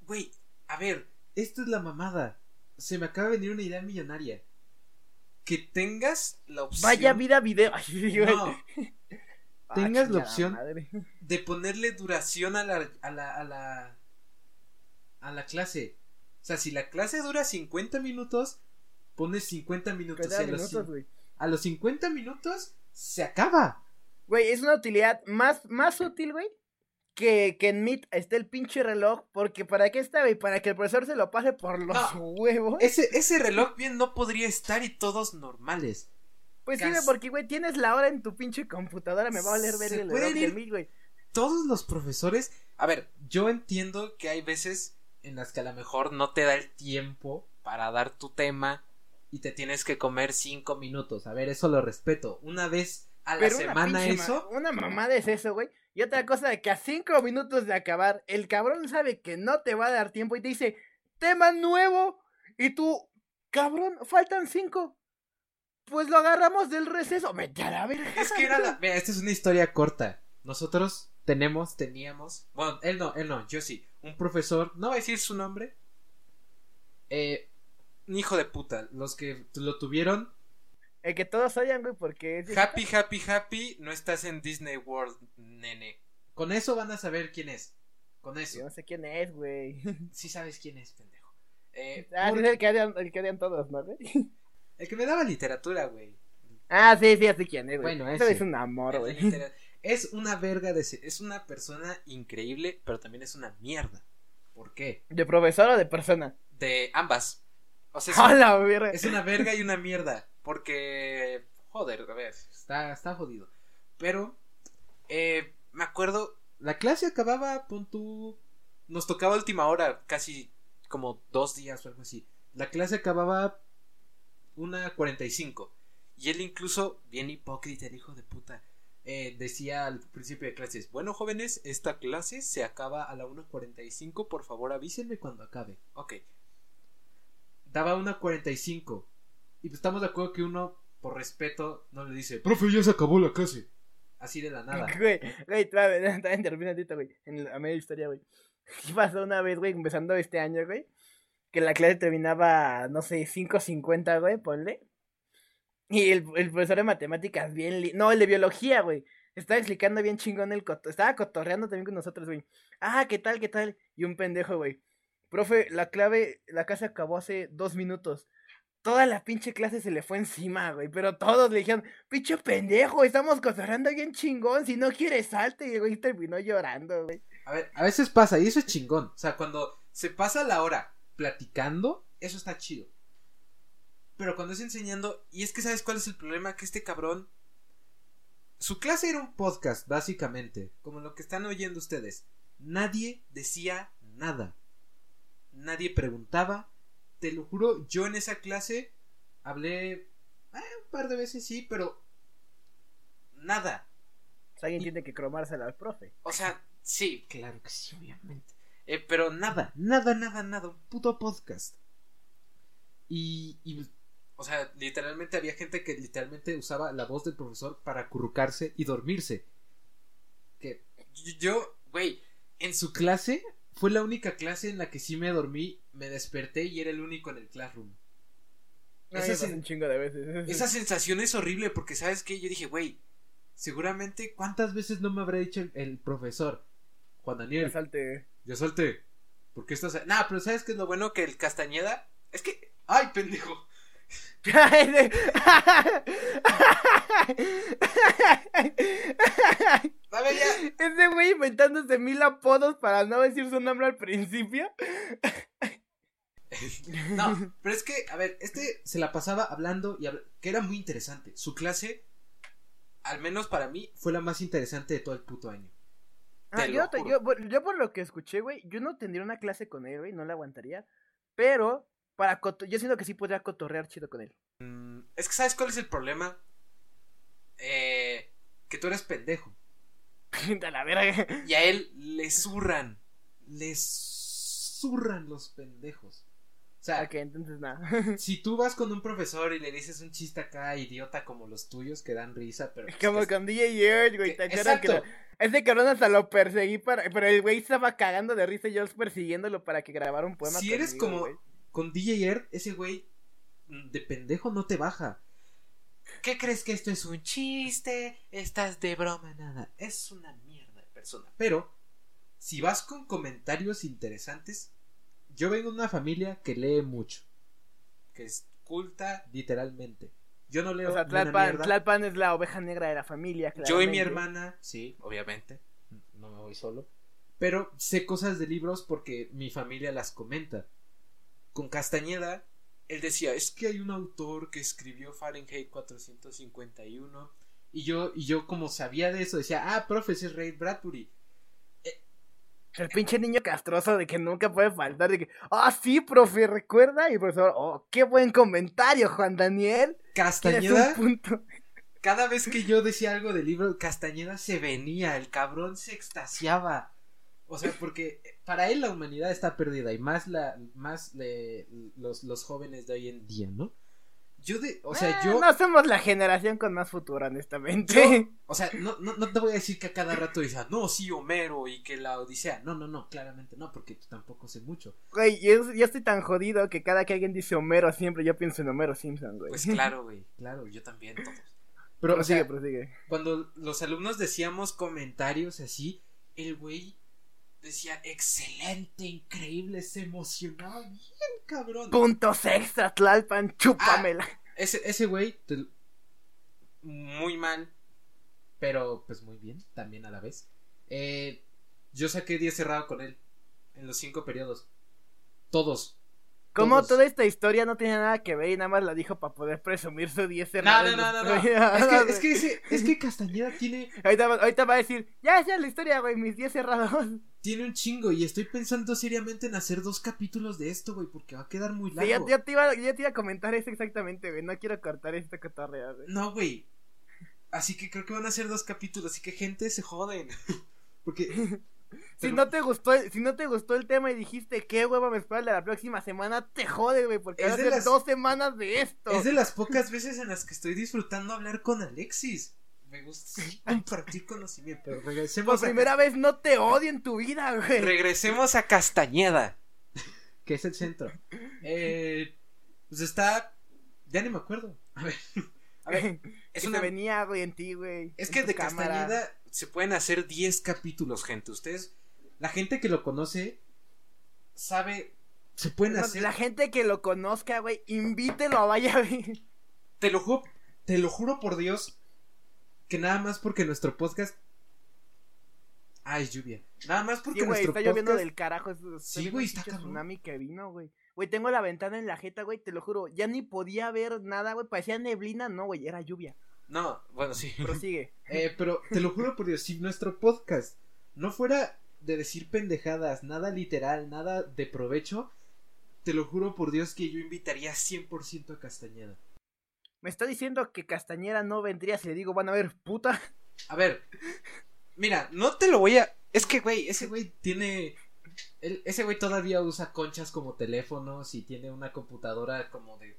Güey, a ver. Esto es la mamada. Se me acaba de venir una idea millonaria. Que tengas la opción. Vaya vida video. Ay. No, Ah, tengas la opción. madre. de ponerle duración a la, a la, a la, a la clase. O sea, si la clase dura 50 minutos, pones 50 minutos. 40 a, los, minutos, güey. a los 50 minutos se acaba. Güey, es una utilidad más, más útil, güey, que, que en Meet esté el pinche reloj, porque ¿para qué está, güey? Para que el profesor se lo pase por los No. huevos. Ese, ese reloj bien no podría estar y todos normales. Pues sí, güey, porque, güey, tienes la hora en tu pinche computadora, me va a valer ver el reloj ir- Meet, güey. Todos los profesores. A ver, yo entiendo que hay veces en las que a lo mejor no te da el tiempo para dar tu tema y te tienes que comer 5 minutos. A ver, eso lo respeto. Una vez a la Pero semana ma- eso. Una mamada es eso, güey. Y otra cosa de que a cinco minutos de acabar, el cabrón sabe que no te va a dar tiempo y te dice, tema nuevo. Y tú, cabrón, faltan cinco. Pues lo agarramos del receso. Vete a la verga. Es que era la. Mira, esta es una historia corta. nosotros tenemos, teníamos, bueno, él no, él no, yo sí, un profesor, no voy a decir su nombre, eh, un hijo de puta, los que lo tuvieron. El que todos oyan, güey, porque es... Happy, happy, happy, no estás en Disney World, nene. Con eso van a saber quién es. Con eso. Yo no sé quién es, güey. Sí sabes quién es, pendejo. Eh, ah, por- es el que, odian, el que odian todos, ¿no, güey? El que me daba literatura, güey. Ah, sí, sí, así quién es, güey. Bueno, Ese es un amor, güey. Es una verga de... Es una persona increíble, pero también es una mierda. ¿Por qué? ¿De profesor o de persona? De ambas. O sea, es, ¡A un- la verga! es una verga y una mierda. Porque... Joder, a ver, está, está jodido. Pero... eh, me acuerdo... La clase acababa, pon tú... Nos tocaba última hora, casi como dos días o algo así. La clase acababa una 45. Y él incluso, bien hipócrita, el hijo de puta, eh, decía al principio de clases, bueno jóvenes, esta clase se acaba a la 1.45, por favor avísenme cuando acabe. Ok. Daba una 45. Y pues estamos de acuerdo que uno, por respeto, no le dice, profe, ya se acabó la clase. Así de la nada. Güey, güey, también, termina ahorita, güey. En la media historia, güey. Sí pasó una vez, güey, empezando este año, güey. Que la clase terminaba, no sé, 5.50, güey, ponle. Y el, profesor de matemáticas, bien. li- No, el de biología, güey. Estaba explicando bien chingón el coto. Estaba cotorreando también con nosotros, güey. Ah, ¿qué tal, qué tal? Y un pendejo, güey. Profe, la clave, la clase acabó hace dos minutos. Toda la pinche clase se le fue encima, güey. Pero todos le dijeron, pinche pendejo, estamos cotorreando bien chingón. Si no quieres, salte. Y güey terminó llorando, güey. A ver, a veces pasa, y eso es chingón. O sea, cuando se pasa la hora platicando, eso está chido. Pero cuando es enseñando, y es que sabes cuál es el problema, que este cabrón... Su clase era un podcast, básicamente, como lo que están oyendo ustedes. Nadie decía nada. Nadie preguntaba. Te lo juro, yo en esa clase hablé eh, un par de veces, sí, pero... Nada. Alguien tiene que cromársela al profe. O sea, sí, claro que sí, obviamente. Eh, pero nada, nada, nada, nada, un puto podcast. Y, y, o sea, literalmente había gente que literalmente usaba la voz del profesor para acurrucarse y dormirse. Que yo, güey, en su clase fue la única clase en la que sí me dormí, me desperté y era el único en el classroom. Esa Esa es sen- un chingo de veces. esa sensación es horrible porque, ¿sabes qué? Yo dije, güey, seguramente, ¿cuántas veces no me habrá dicho el, el profesor? Juan Daniel, Salte. Ya salte. ¿Por qué estás.? Nah, pero ¿sabes qué es lo bueno? Que el Castañeda. Es que. ¡Ay, pendejo! Ya. Ese güey inventándose mil apodos para no decir su nombre al principio. No, pero es que, a ver, este se la pasaba hablando y que era muy interesante. Su clase, al menos para mí, fue la más interesante de todo el puto año. Ah, yo, yo, por- yo por lo que escuché, güey, yo no tendría una clase con él, güey, no la aguantaría. Pero, para yo siento que sí podría cotorrear chido con él. Mm, Es que, ¿sabes cuál es el problema? Eh, que tú eres pendejo. La verga. Y a él le zurran. Le zurran los pendejos. O sea, Ok, entonces nada. si tú vas con un profesor y le dices un chiste acá idiota como los tuyos que dan risa, pero pues, Como es- con DJ Earth, güey. que- ¿Te acuerdas que exacto. lo- ese cabrón hasta lo perseguí para. Pero el güey estaba cagando de risa y yo persiguiéndolo para que grabara un poema. si eres como güey. Con DJ Earth, ese güey mm, de pendejo no te baja. ¿Qué crees que esto es un chiste? Estás de broma, nada. Es una mierda de persona. Pero, si vas con comentarios interesantes, yo vengo de una familia que lee mucho. Que es culta, literalmente. Yo no leo O sea, Tlalpan. Tlalpan es la oveja negra de la familia. Yo y mi hermana, sí, obviamente. No me voy solo. Pero sé cosas de libros porque mi familia las comenta. Con Castañeda, él decía, es que hay un autor que escribió Fahrenheit 451. Y yo, y yo como sabía de eso, decía, ah, profe, ese es Ray Bradbury. El pinche niño castroso de que nunca puede faltar. De que, ah, sí, profe, recuerda. Y el profesor, oh, qué buen comentario, Juan Daniel. Castañeda, punto. cada vez que yo decía algo del libro, Castañeda se venía, el cabrón se extasiaba. O sea, porque para él la humanidad está perdida y más la más le- los, los jóvenes de hoy en día, ¿no? yo de, o sea, Eh, yo, No somos la generación con más futuro, honestamente. yo- o sea, no, no, no te voy a decir que a cada rato dices, no, sí, Homero y que la Odisea. No, no, no, claramente no, porque tampoco sé mucho. Güey, yo, yo estoy tan jodido que cada que alguien dice Homero siempre yo pienso en Homero Simpson, güey. Pues claro, güey, claro, yo también, todos. Pero o prosigue, sea, prosigue. cuando los alumnos decíamos comentarios así, el güey decía, excelente, increíble, se emocionaba bien, cabrón. Puntos extra, Tlalpan, chúpamela. Ese, ese güey, te- muy mal, pero pues muy bien, también a la vez. Eh, yo saqué 10 cerrado con él en los cinco periodos. Todos. Como todos. toda esta historia no tenía nada que ver y nada más la dijo para poder presumir su 10 No, cerrado no, no, no, no. Es que, es que, es que Castañeda tiene, Ahorita, va- ahorita va a decir, ya, esa es la historia, güey, mis 10 cerrados. Tiene un chingo y estoy pensando seriamente en hacer dos capítulos de esto, güey, porque va a quedar muy Sí, largo. yo te iba, yo te iba a comentar eso exactamente, güey. No quiero cortar esta cotorrea, güey. No, güey. Así que creo que van a ser dos capítulos, así que gente se joden. Porque Si no te gustó, el- si no te gustó el tema y dijiste qué hueva me espera la próxima semana, te jode, güey, porque Es de las- dos semanas de esto. es de las pocas veces en las que estoy disfrutando hablar con Alexis. Me gusta compartir conocimiento. Pero regresemos Por a primera vez no te odio en tu vida, güey. Regresemos a Castañeda. Que es el centro. Eh, pues está. Ya ni me acuerdo. A ver. A ver. Es que una- venía, güey, en ti, güey. Es que de cámara. Castañeda se pueden hacer 10 capítulos, gente. Ustedes. La gente que lo conoce. Sabe. Se pueden No, hacer. La gente que lo conozca, güey, invítelo a vaya, güey. Te lo juro. Te lo juro por Dios. Que nada más porque nuestro podcast. Ah, es lluvia. Nada más porque Sí, güey, nuestro está lloviendo del carajo. es- estoy Sí, güey, está cabrón. tsunami que vino, güey. Güey, tengo la ventana en la jeta, güey, te lo juro. Ya ni podía ver nada, güey. Parecía neblina, no, güey, era lluvia. No, bueno, sí. Prosigue. Eh, pero te lo juro por Dios, si nuestro podcast no fuera de decir pendejadas, nada literal, nada de provecho, te lo juro por Dios que yo invitaría 100% a Castañeda. Me está diciendo que Castañera no vendría si le digo, van a ver, puta. A ver, mira, no te lo voy a... Es que, güey, ese güey tiene... ese güey todavía usa conchas como teléfonos y tiene una computadora como de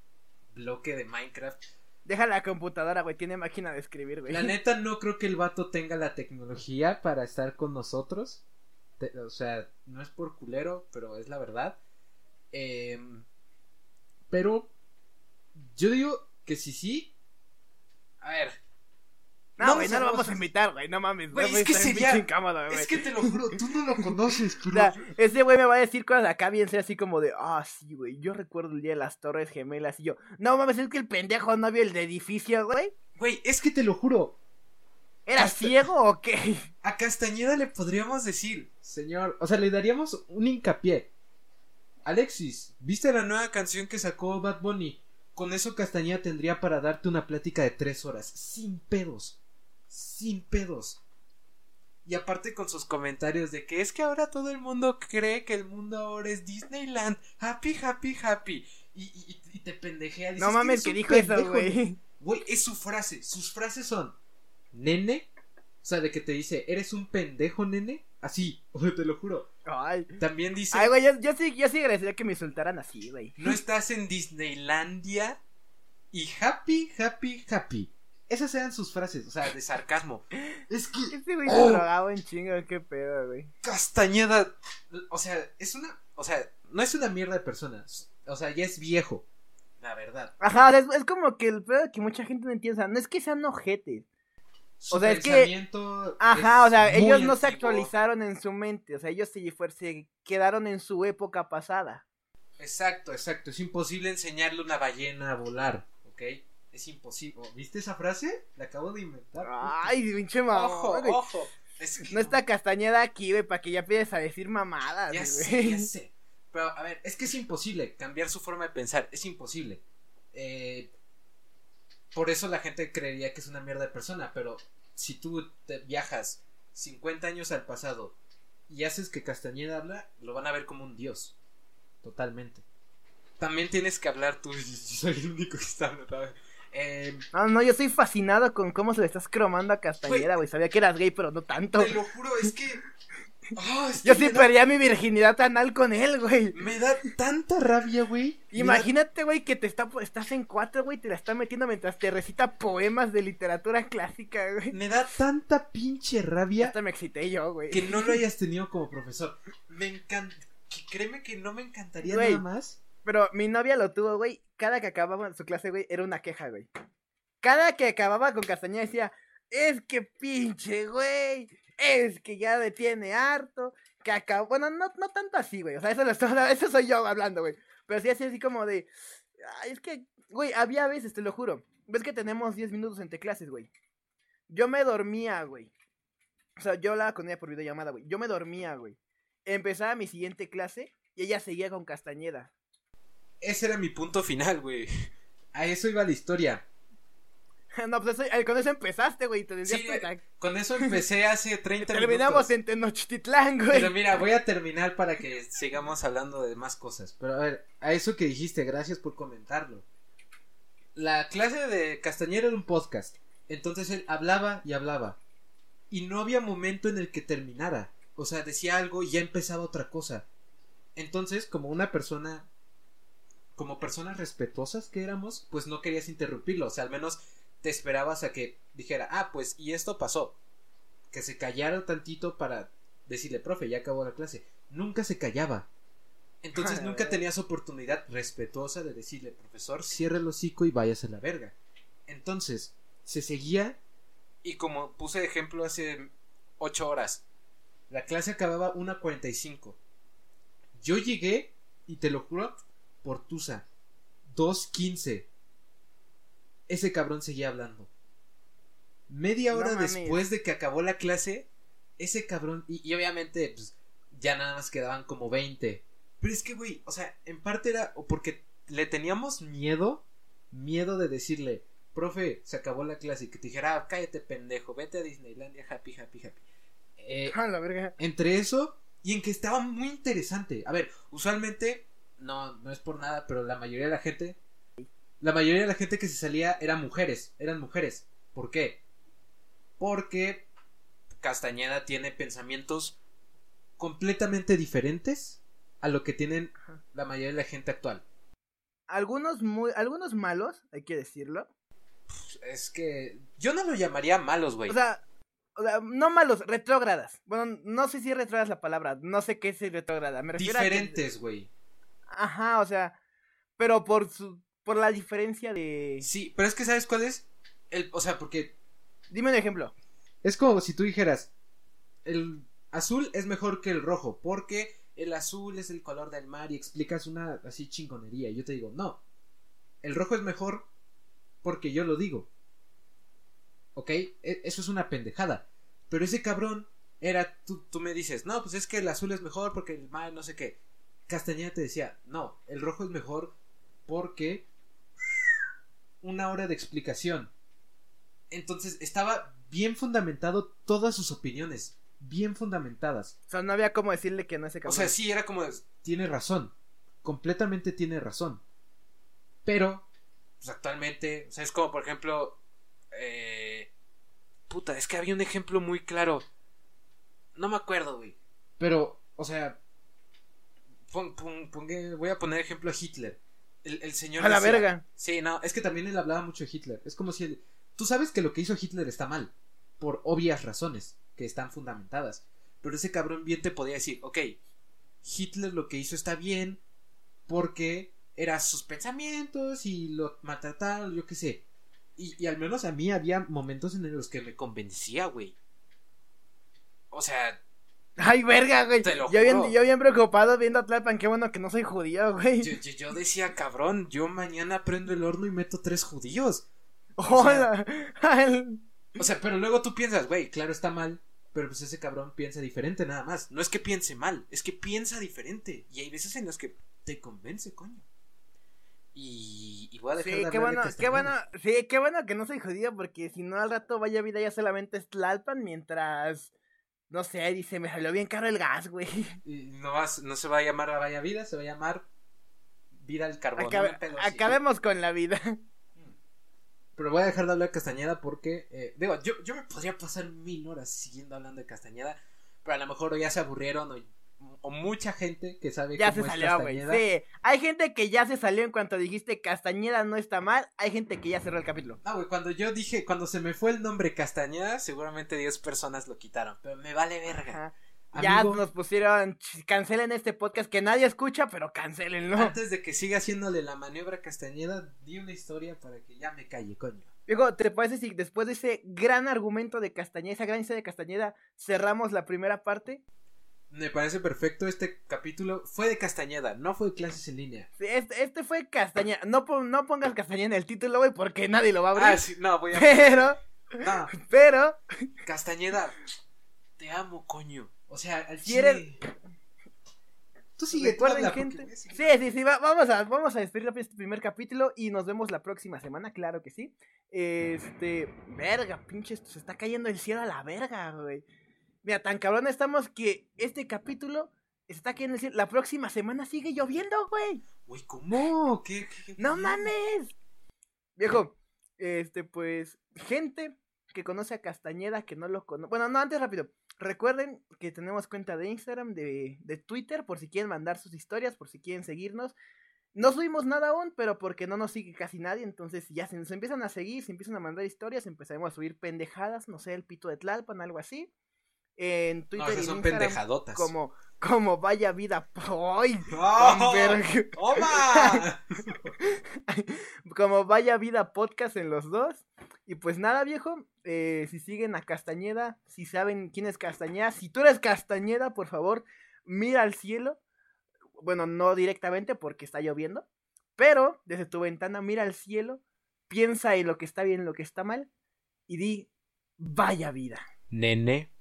bloque de Minecraft. Deja la computadora, güey, tiene máquina de escribir, güey. La neta no creo que el vato tenga la tecnología para estar con nosotros. Te- o sea, no es por culero, pero es la verdad. Em, pero yo digo que si sí. A ver. No, güey, o no lo vamos o a invitar, güey, no mames. Güey, es que sería-. Es que te lo juro, tú no lo conoces, O pero. sea, ese güey me va a decir cosas acá bien ser así como de, ah, sí, güey, yo recuerdo el día de las Torres Gemelas y yo, no mames, es que el pendejo no vio el de edificio, güey. Güey, es que te lo juro. ¿Era ciego o qué? A Castañeda le podríamos decir, señor, o sea, le daríamos un hincapié. Alexis, ¿viste la nueva canción que sacó Bad Bunny? Con eso Castañeda tendría para darte una plática de tres horas, sin pedos, sin pedos. Y aparte con sus comentarios de que es que ahora todo el mundo cree que el mundo ahora es Disneyland, happy, happy, happy. Y, y- y te pendejea. dices, No mames, "Eres que dijo eso, pendejo". güey. Güey, es su frase. Sus frases son: Nene. O sea, de que te dice: ¿Eres un pendejo, nene? Así, te lo juro. Ay, También dice: Ay, güey, yo, yo sí, yo sí agradecería que me insultaran así, güey. No estás en Disneylandia. Y happy, happy, happy. Esas eran sus frases, o sea, de sarcasmo. Es que Este güey Oh. se drogaba en chingo, qué pedo, güey. Castañeda. O sea, es una. O sea, no es una mierda de persona. O sea, ya es viejo. La verdad. Ajá, es, es como que el pedo que mucha gente no entiende, o sea, no es que sean ojetes. Su O sea, es que- Ajá, es o sea, ellos no se actualizaron en su mente, o sea, ellos se, fue- se quedaron en su época pasada. Exacto, exacto. Es imposible enseñarle una ballena a volar, ¿ok? Es imposible. ¿Viste esa frase? La acabo de inventar. Ay, pinche mamá. ojo, güey. ojo. Es que No está Castañeda aquí, güey, para que ya empieces a decir mamadas, Ya güey. sé, ya sé. Pero, a ver, es que es imposible cambiar su forma de pensar. Es imposible. Eh, por eso la gente creería que es una mierda de persona. Pero si tú te viajas 50 años al pasado y haces que Castañeda habla, lo van a ver como un dios. Totalmente. También tienes que hablar tú. Soy el único que está hablando. Eh, No, no, yo estoy fascinado con cómo se le estás cromando a Castañeda, güey. Sabía que eras gay, pero no tanto. te lo juro, es que Yo sí da- perdía mi virginidad anal con él, güey. Me da tanta rabia, güey. Me da- Imagínate, güey, que te está, estás en cuatro, güey, te la está metiendo mientras te recita poemas de literatura clásica, güey. Me da tanta pinche rabia Hasta me excité yo, güey. que no lo hayas tenido como profesor. Me encanta. Créeme que no me encantaría Güey. nada más. Pero mi novia lo tuvo, güey. Cada que acababa su clase, güey, era una queja, güey. Cada que acababa con Castañeda decía, es que pinche, güey. Es que ya me tiene harto. Que acabó. Bueno, no, no tanto así, güey. O sea, eso, lo estoy- eso soy yo hablando, güey. Pero sí así, así como de. Es que, güey, había veces, te lo juro. Ves que tenemos 10 minutos entre clases, güey. Yo me dormía, güey. O sea, yo hablaba con ella por videollamada, güey. Yo me dormía, güey. Empezaba mi siguiente clase y ella seguía con Castañeda. Ese era mi punto final, güey. A eso iba la historia. No, pues eso, eh, con eso empezaste, güey. Te decías, Sí, Con eso empecé hace 30 terminamos minutos. en Tenochtitlán, güey. Pero mira, voy a terminar para que sigamos hablando de más cosas. Pero a ver, a eso que dijiste, gracias por comentarlo. La clase de Castañera era un podcast. Entonces él hablaba y hablaba. Y no había momento en el que terminara. O sea, decía algo y ya empezaba otra cosa. Entonces, como una persona. Como personas respetuosas que éramos, pues no querías interrumpirlo. O sea, al menos te esperabas a que dijera, ah, pues, y esto pasó. Que se callara tantito para decirle, profe, ya acabó la clase. Nunca se callaba. Entonces nunca tenías oportunidad respetuosa de decirle, profesor, cierre el hocico y váyase a la verga. Entonces, se seguía. Y como puse de ejemplo hace ocho horas, la clase acababa 1.45. Yo llegué, y te lo juro, por Tusa, 2.15. Ese cabrón seguía hablando. Media hora después de que acabó la clase, ese cabrón. Y, y obviamente, pues, ya nada más quedaban como 20. Pero es que, güey, o sea, en parte era o porque le teníamos miedo, miedo de decirle, profe, se acabó la clase, y que te dijera, ah, cállate pendejo, vete a Disneylandia, happy, happy, happy. Eh, Ah, la verga. entre eso y en que estaba muy interesante. A ver, usualmente, no, no es por nada, pero la mayoría de la gente, la mayoría de la gente que se salía eran mujeres, eran mujeres. ¿Por qué? Porque Castañeda tiene pensamientos completamente diferentes a lo que tienen la mayoría de la gente actual. Algunos muy, algunos malos, hay que decirlo. Es que yo no lo llamaría malos, güey. O sea, o sea, no malos, retrógradas. Bueno, no sé si retrógradas la palabra, no sé qué es retrógrada. Me refiero Diferentes, güey. Ajá, o sea, pero por su, por la diferencia de. Sí, pero es que ¿sabes cuál es? El, o sea, porque Dime un ejemplo. Es como si tú dijeras, el azul es mejor que el rojo, porque el azul es el color del mar y explicas una así chingonería. Y yo te digo, no, el rojo es mejor porque yo lo digo. ¿Ok? E- Eso es una pendejada. Pero ese cabrón era, tú, tú me dices, no, pues es que el azul es mejor porque el mar no sé qué. Castañeda te decía, no, el rojo es mejor porque una hora de explicación. Entonces estaba bien fundamentado todas sus opiniones, bien fundamentadas. O sea, no había cómo decirle que no ese O sea, sí era como tiene razón, completamente tiene razón. Pero pues actualmente, o sea, es como por ejemplo eh, puta, es que había un ejemplo muy claro. No me acuerdo, güey. Pero, o sea, pon- pon- pongue- voy a poner ejemplo a Hitler. El, el señor A la decía- verga. Sí, no, es que también él hablaba mucho de Hitler. Es como si él... Tú sabes que lo que hizo Hitler está mal, por obvias razones, que están fundamentadas. Pero ese cabrón bien te podía decir, ok, Hitler lo que hizo está bien, porque eran sus pensamientos y lo maltrataron, yo qué sé. Y, y al menos a mí había momentos en los que me convencía, güey. O sea, Ay, verga, güey. Te lo yo, bien, juro. yo bien preocupado viendo a Tlalpan, qué bueno que no soy judío, güey. yo, yo- yo decía, cabrón, yo mañana prendo el horno y meto tres judíos. Hola. Ay, O sea, pero luego tú piensas, güey, claro está mal, pero pues ese cabrón piensa diferente nada más. No es que piense mal, es que piensa diferente. Y hay veces en las que te convence, coño. Y, y voy a dejar Sí, de qué bueno, qué bueno, sí, qué bueno que no soy judío, porque si no al rato vaya vida ya solamente es Tlalpan mientras, no sé, dice, me salió bien caro el gas, güey. Y no, vas, no se va a llamar a Vaya Vida, se va a llamar Vida al Carbón. No acabemos con la vida. Pero voy a dejar de hablar de Castañeda porque, eh, digo, yo, yo me podría pasar mil horas siguiendo hablando de Castañeda, pero a lo mejor ya se aburrieron o, o mucha gente que sabe Ya se cómo es salió. Castañeda. Sí. Hay gente que ya se salió en cuanto dijiste Castañeda no está mal. Hay gente que ya cerró el capítulo. No, güey, cuando yo dije, cuando se me fue el nombre Castañeda, seguramente 10 personas lo quitaron, pero me vale verga. Ya Amigo, nos pusieron, "Ch, cancelen este podcast que nadie escucha, pero cancelenlo. antes de que siga haciéndole la maniobra Castañeda, di una historia para que ya me calle, coño. Digo, ¿te parece si después de ese gran argumento de Castañeda, esa gran historia de Castañeda, cerramos la primera parte? Me parece perfecto este capítulo. Fue de Castañeda, no fue de clases en línea. Sí, Este, este fue Castañeda. No, no pongas Castañeda en el título, güey, porque nadie lo va a abrir. Ah, sí, no, voy a. Pero, No, pero, Castañeda, te amo, coño. O sea, al ¿Quieren-. Tú sigue, recuerden, gente. Sí, sí, sí, va- vamos a, vamos a despedir rápido este primer capítulo y nos vemos la próxima semana, claro que sí. Este, verga, pinche, esto se está cayendo el cielo a la verga, güey. Mira, tan cabrón estamos que este capítulo está el cielo. La próxima semana sigue lloviendo, güey. Güey, ¿cómo? ¿Qué, qué- qué- ¡No mames! Viejo, este, pues, gente que conoce a Castañeda, que no lo conoce. Bueno, no, antes rápido. Recuerden que tenemos cuenta de Instagram, de, de Twitter, por si quieren mandar sus historias, por si quieren seguirnos. No subimos nada aún, pero porque no nos sigue casi nadie, entonces ya se nos empiezan a seguir, se empiezan a mandar historias, empezaremos a subir pendejadas, no sé, el pito de Tlalpan, algo así. En No, Twitter y esas en son Instagram, pendejadotas. como, como vaya vida. ¡Ay! ¡Oh! como vaya vida podcast en los dos. Y pues nada, viejo. eh, si siguen a Castañeda, si saben quién es Castañeda, si tú eres Castañeda, por favor, mira al cielo. Bueno, no directamente porque está lloviendo. Pero desde tu ventana, mira al cielo. Piensa en lo que está bien, en lo que está mal. Y di, vaya vida. Nene.